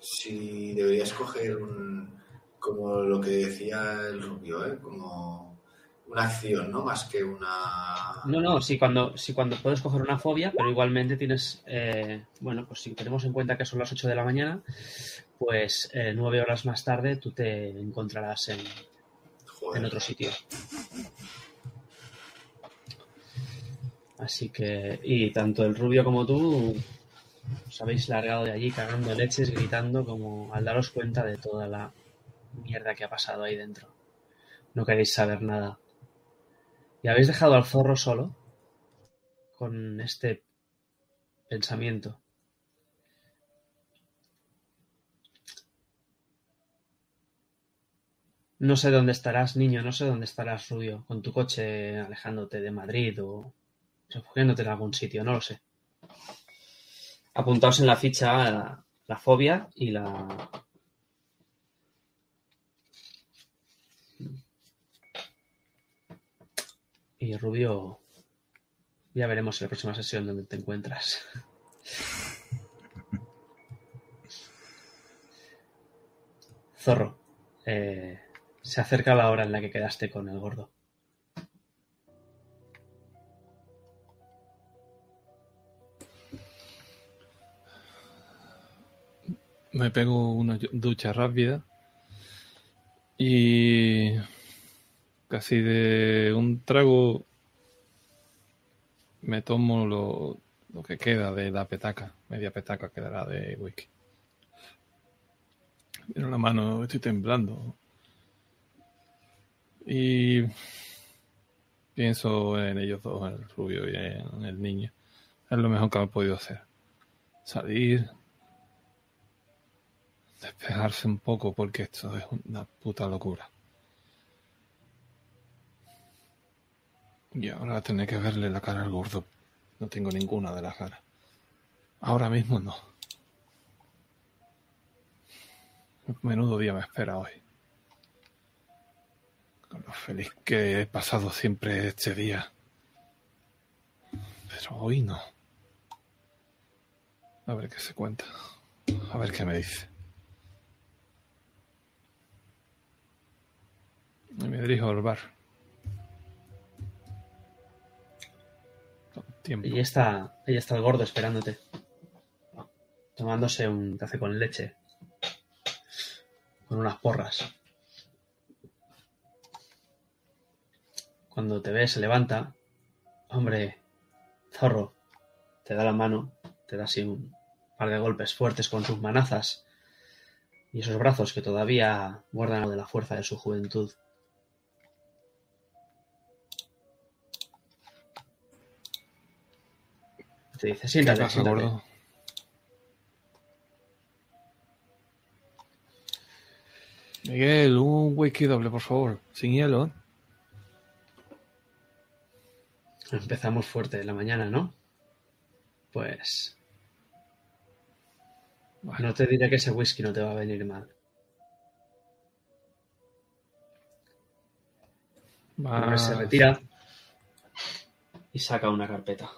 si deberías coger un, como lo que decía el rubio, ¿eh? como una acción, ¿no? Más que una... No, no, sí cuando, sí, cuando puedes coger una fobia, pero igualmente tienes, eh, bueno, pues si tenemos en cuenta que son las 8 de la mañana, pues eh, nueve horas más tarde tú te encontrarás en. En otro sitio. Así que, y tanto el rubio como tú os habéis largado de allí cagando leches, gritando como al daros cuenta de toda la mierda que ha pasado ahí dentro. No queréis saber nada. Y habéis dejado al zorro solo con este pensamiento. No sé dónde estarás, niño, no sé dónde estarás, Rubio, con tu coche alejándote de Madrid o refugiándote en algún sitio, no lo sé. Apuntaos en la ficha la, la fobia y la... Y Rubio, ya veremos en la próxima sesión dónde te encuentras. Zorro, eh, se acerca la hora en la que quedaste con el gordo. Me pego una ducha rápida y casi de un trago me tomo lo, que queda de la petaca, media petaca quedará de whisky. En la mano estoy temblando y pienso en ellos dos, en el rubio y en el niño. Es lo mejor que he podido hacer. Salir, despejarse un poco porque esto es una puta locura. Y ahora tener que verle la cara al gordo. No tengo ninguna de las caras. Ahora mismo no. Menudo día me espera hoy. Con lo feliz que he pasado siempre este día. Pero hoy no. A ver qué se cuenta. A ver qué me dice. Y me dirijo al bar. Tiempo. Y está, ahí está el gordo esperándote. Tomándose un café con leche. Con unas porras. Cuando te ve, se levanta. Hombre, zorro. Te da la mano. Te da así un par de golpes fuertes con sus manazas. Y esos brazos que todavía guardan de la fuerza de su juventud. Te dice, ¿Qué siéntate, pasa, siéntate. gordo? Miguel, un whisky doble, por favor. Sin hielo. Empezamos fuerte la mañana, ¿no? Pues Bueno, no te diré que ese whisky no te va a venir mal. Más- se retira y saca una carpeta.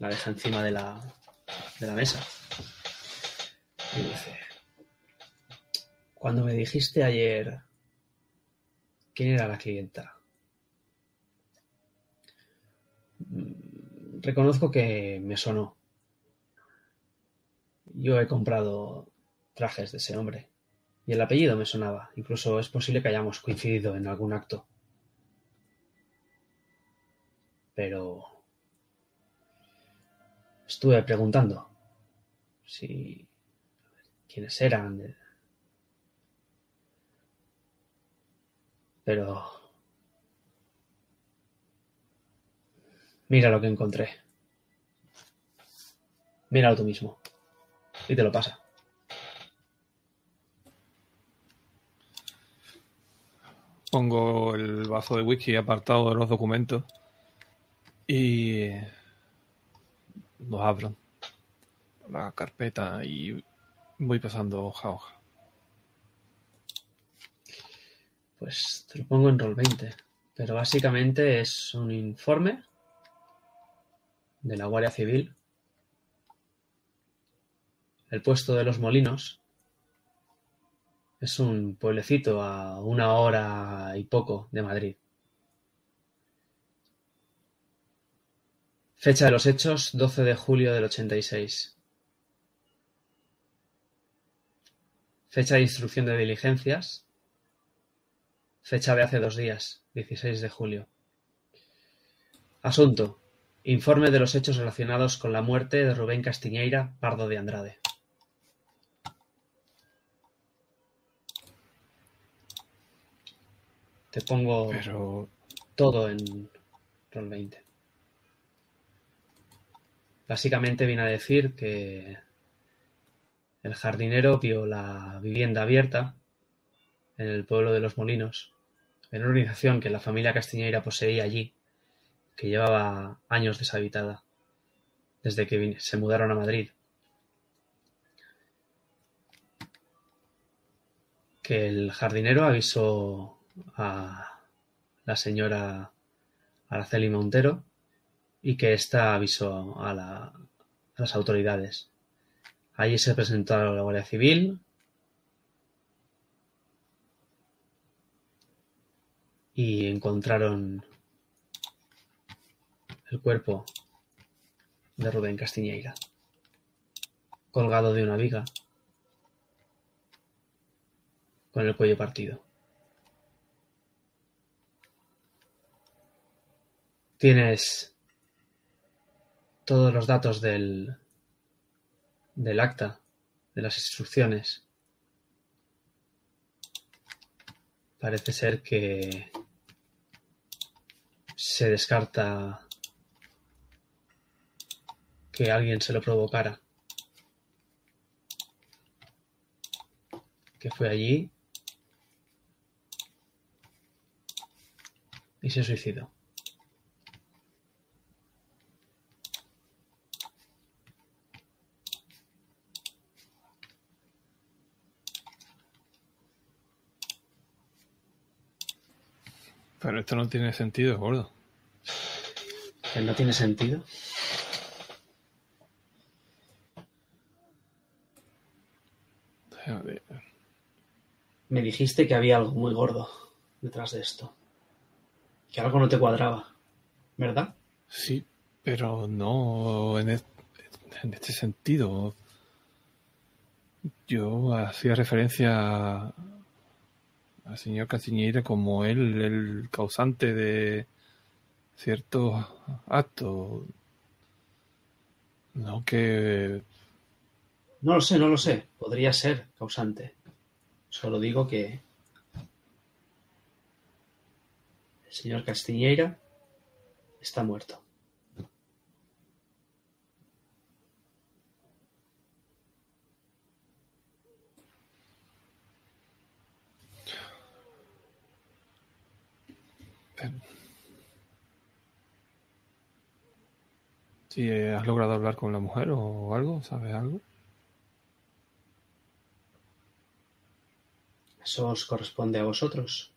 La deja encima de la, de la mesa. Y dice, cuando me dijiste ayer quién era la clienta, mm, reconozco que me sonó. Yo he comprado trajes de ese hombre y el apellido me sonaba. Incluso es posible que hayamos coincidido en algún acto. Pero estuve preguntando si quiénes eran. Pero mira lo que encontré. Míralo tú mismo. Y te lo pasa. Pongo el vaso de whisky apartado de los documentos y los abro. La carpeta y voy pasando hoja a hoja. Pues te lo pongo en roll 20. Pero básicamente es un informe de la Guardia Civil. El puesto de los molinos es un pueblecito a una hora y poco de Madrid. Fecha de los hechos 12 de julio del 86. Fecha de instrucción de diligencias Fecha de hace dos días, 16 de julio. Asunto. Informe de los hechos relacionados con la muerte de Rubén Castiñeira Pardo de Andrade. Te pongo Pero todo en Roll 20. Básicamente viene a decir que el jardinero vio la vivienda abierta en el pueblo de Los Molinos, en una organización que la familia Castiñeira poseía allí, que llevaba años deshabitada, desde que se mudaron a Madrid. Que el jardinero avisó a la señora Araceli Montero y que ésta avisó a, la- las autoridades. Allí se presentó a la Guardia Civil y encontraron el cuerpo de Rubén Castiñeira colgado de una viga con el cuello partido. Tienes todos los datos del, del acta, de las instrucciones. Parece ser que se descarta que alguien se lo provocara. Que fue allí y se suicidó. Pero esto no tiene sentido, gordo. ¿Que no tiene sentido? Joder. Me dijiste que había algo muy gordo detrás de esto. Que algo no te cuadraba. ¿Verdad? Sí, pero no en, en este sentido. Yo hacía referencia al señor Castiñeira como él, el causante de ciertos actos. No que No lo sé, no lo sé. Podría ser causante. Solo digo que el señor Castiñeira está muerto. si has logrado hablar con la mujer o algo, ¿sabes algo? Eso os corresponde a vosotros.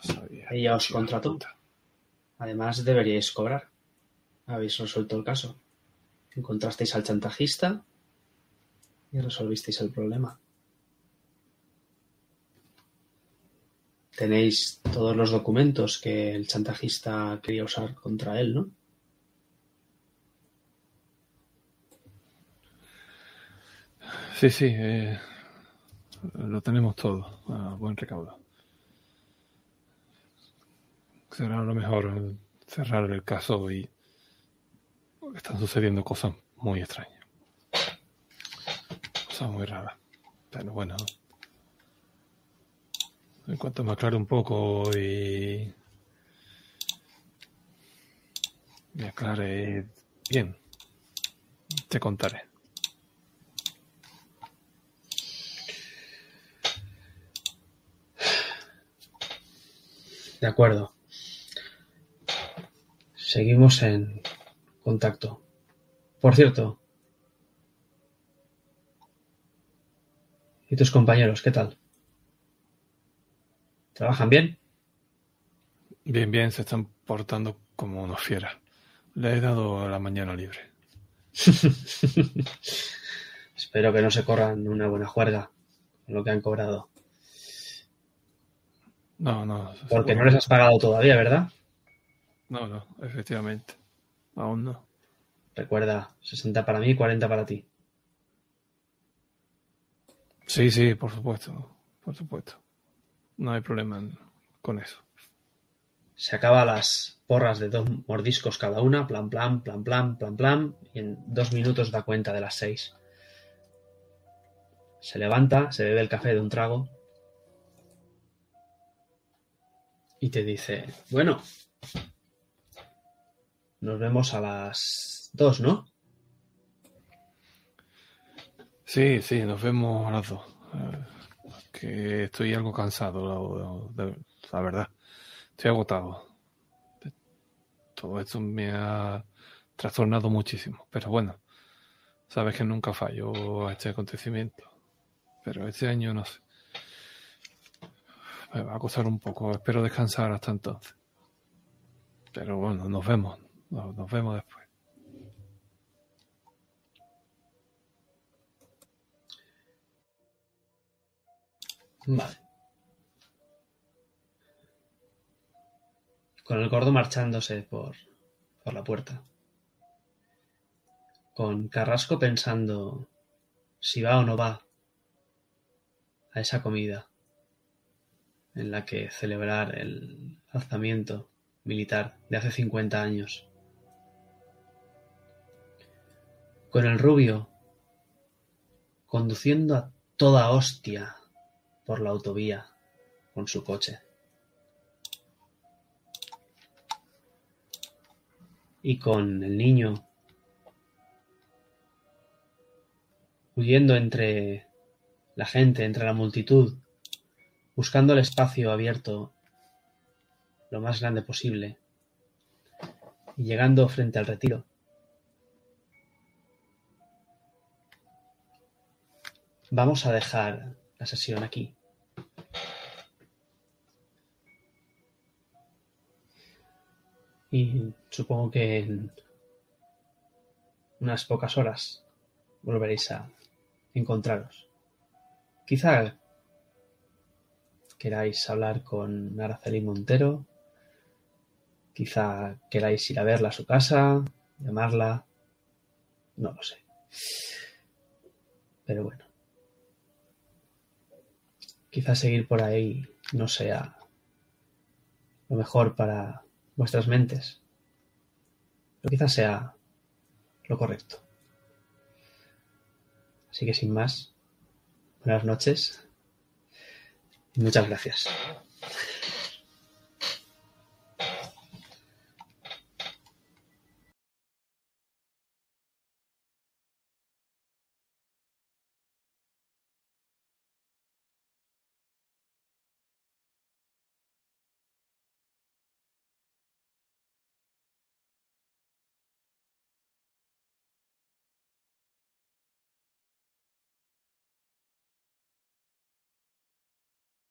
Sabía. Ella os contrató. Además, deberíais cobrar. Habéis resuelto el caso. Encontrasteis al chantajista y resolvisteis el problema. Tenéis todos los documentos que el chantajista quería usar contra él, ¿no? Sí, sí, eh, lo tenemos todo a buen recaudo. Será lo mejor cerrar el caso y están sucediendo cosas muy extrañas. Cosas muy raras. Pero bueno, en cuanto me aclare un poco y me aclare bien, te contaré. De acuerdo. Seguimos en contacto. Por cierto. ¿Y tus compañeros qué tal? ¿Trabajan bien? Bien, bien, se están portando como unos fieras. Le he dado la mañana libre. Espero que no se corran una buena juerga con lo que han cobrado. No, no. Porque no les has pagado todavía, ¿verdad? No, no, efectivamente. Aún no. Recuerda, 60 para mí, 40 para ti. Sí, sí, por supuesto. Por supuesto. No hay problema con eso. Se acaba las porras de dos mordiscos cada una, plan, plan, plan, plan, plan, plan, y en dos minutos da cuenta de las seis. Se levanta, se bebe el café de un trago y te dice, bueno, nos vemos a las dos, ¿no? Sí, sí, nos vemos a las dos. Eh, que estoy algo cansado, la, verdad. Estoy agotado. Todo esto me ha trastornado muchísimo. Pero bueno, sabes que nunca fallo a este acontecimiento. Pero este año no sé. Me va a costar un poco. Espero descansar hasta entonces. Pero bueno, nos vemos. Nos, nos vemos después. Vale. Con el gordo marchándose por, por la puerta. Con Carrasco pensando si va o no va a esa comida en la que celebrar el alzamiento militar de hace 50 años. Con el rubio conduciendo a toda hostia por la autovía con su coche. Y con el niño huyendo entre la gente, entre la multitud, buscando el espacio abierto lo más grande posible y llegando frente al retiro. Vamos a dejar la sesión aquí. Y supongo que en unas pocas horas volveréis a encontraros. Quizá queráis hablar con Araceli Montero, quizá queráis ir a verla a su casa, llamarla, no lo sé. Pero bueno, quizá seguir por ahí no sea lo mejor para vuestras mentes, pero quizás sea lo correcto. Así que sin más, buenas noches Muchas gracias.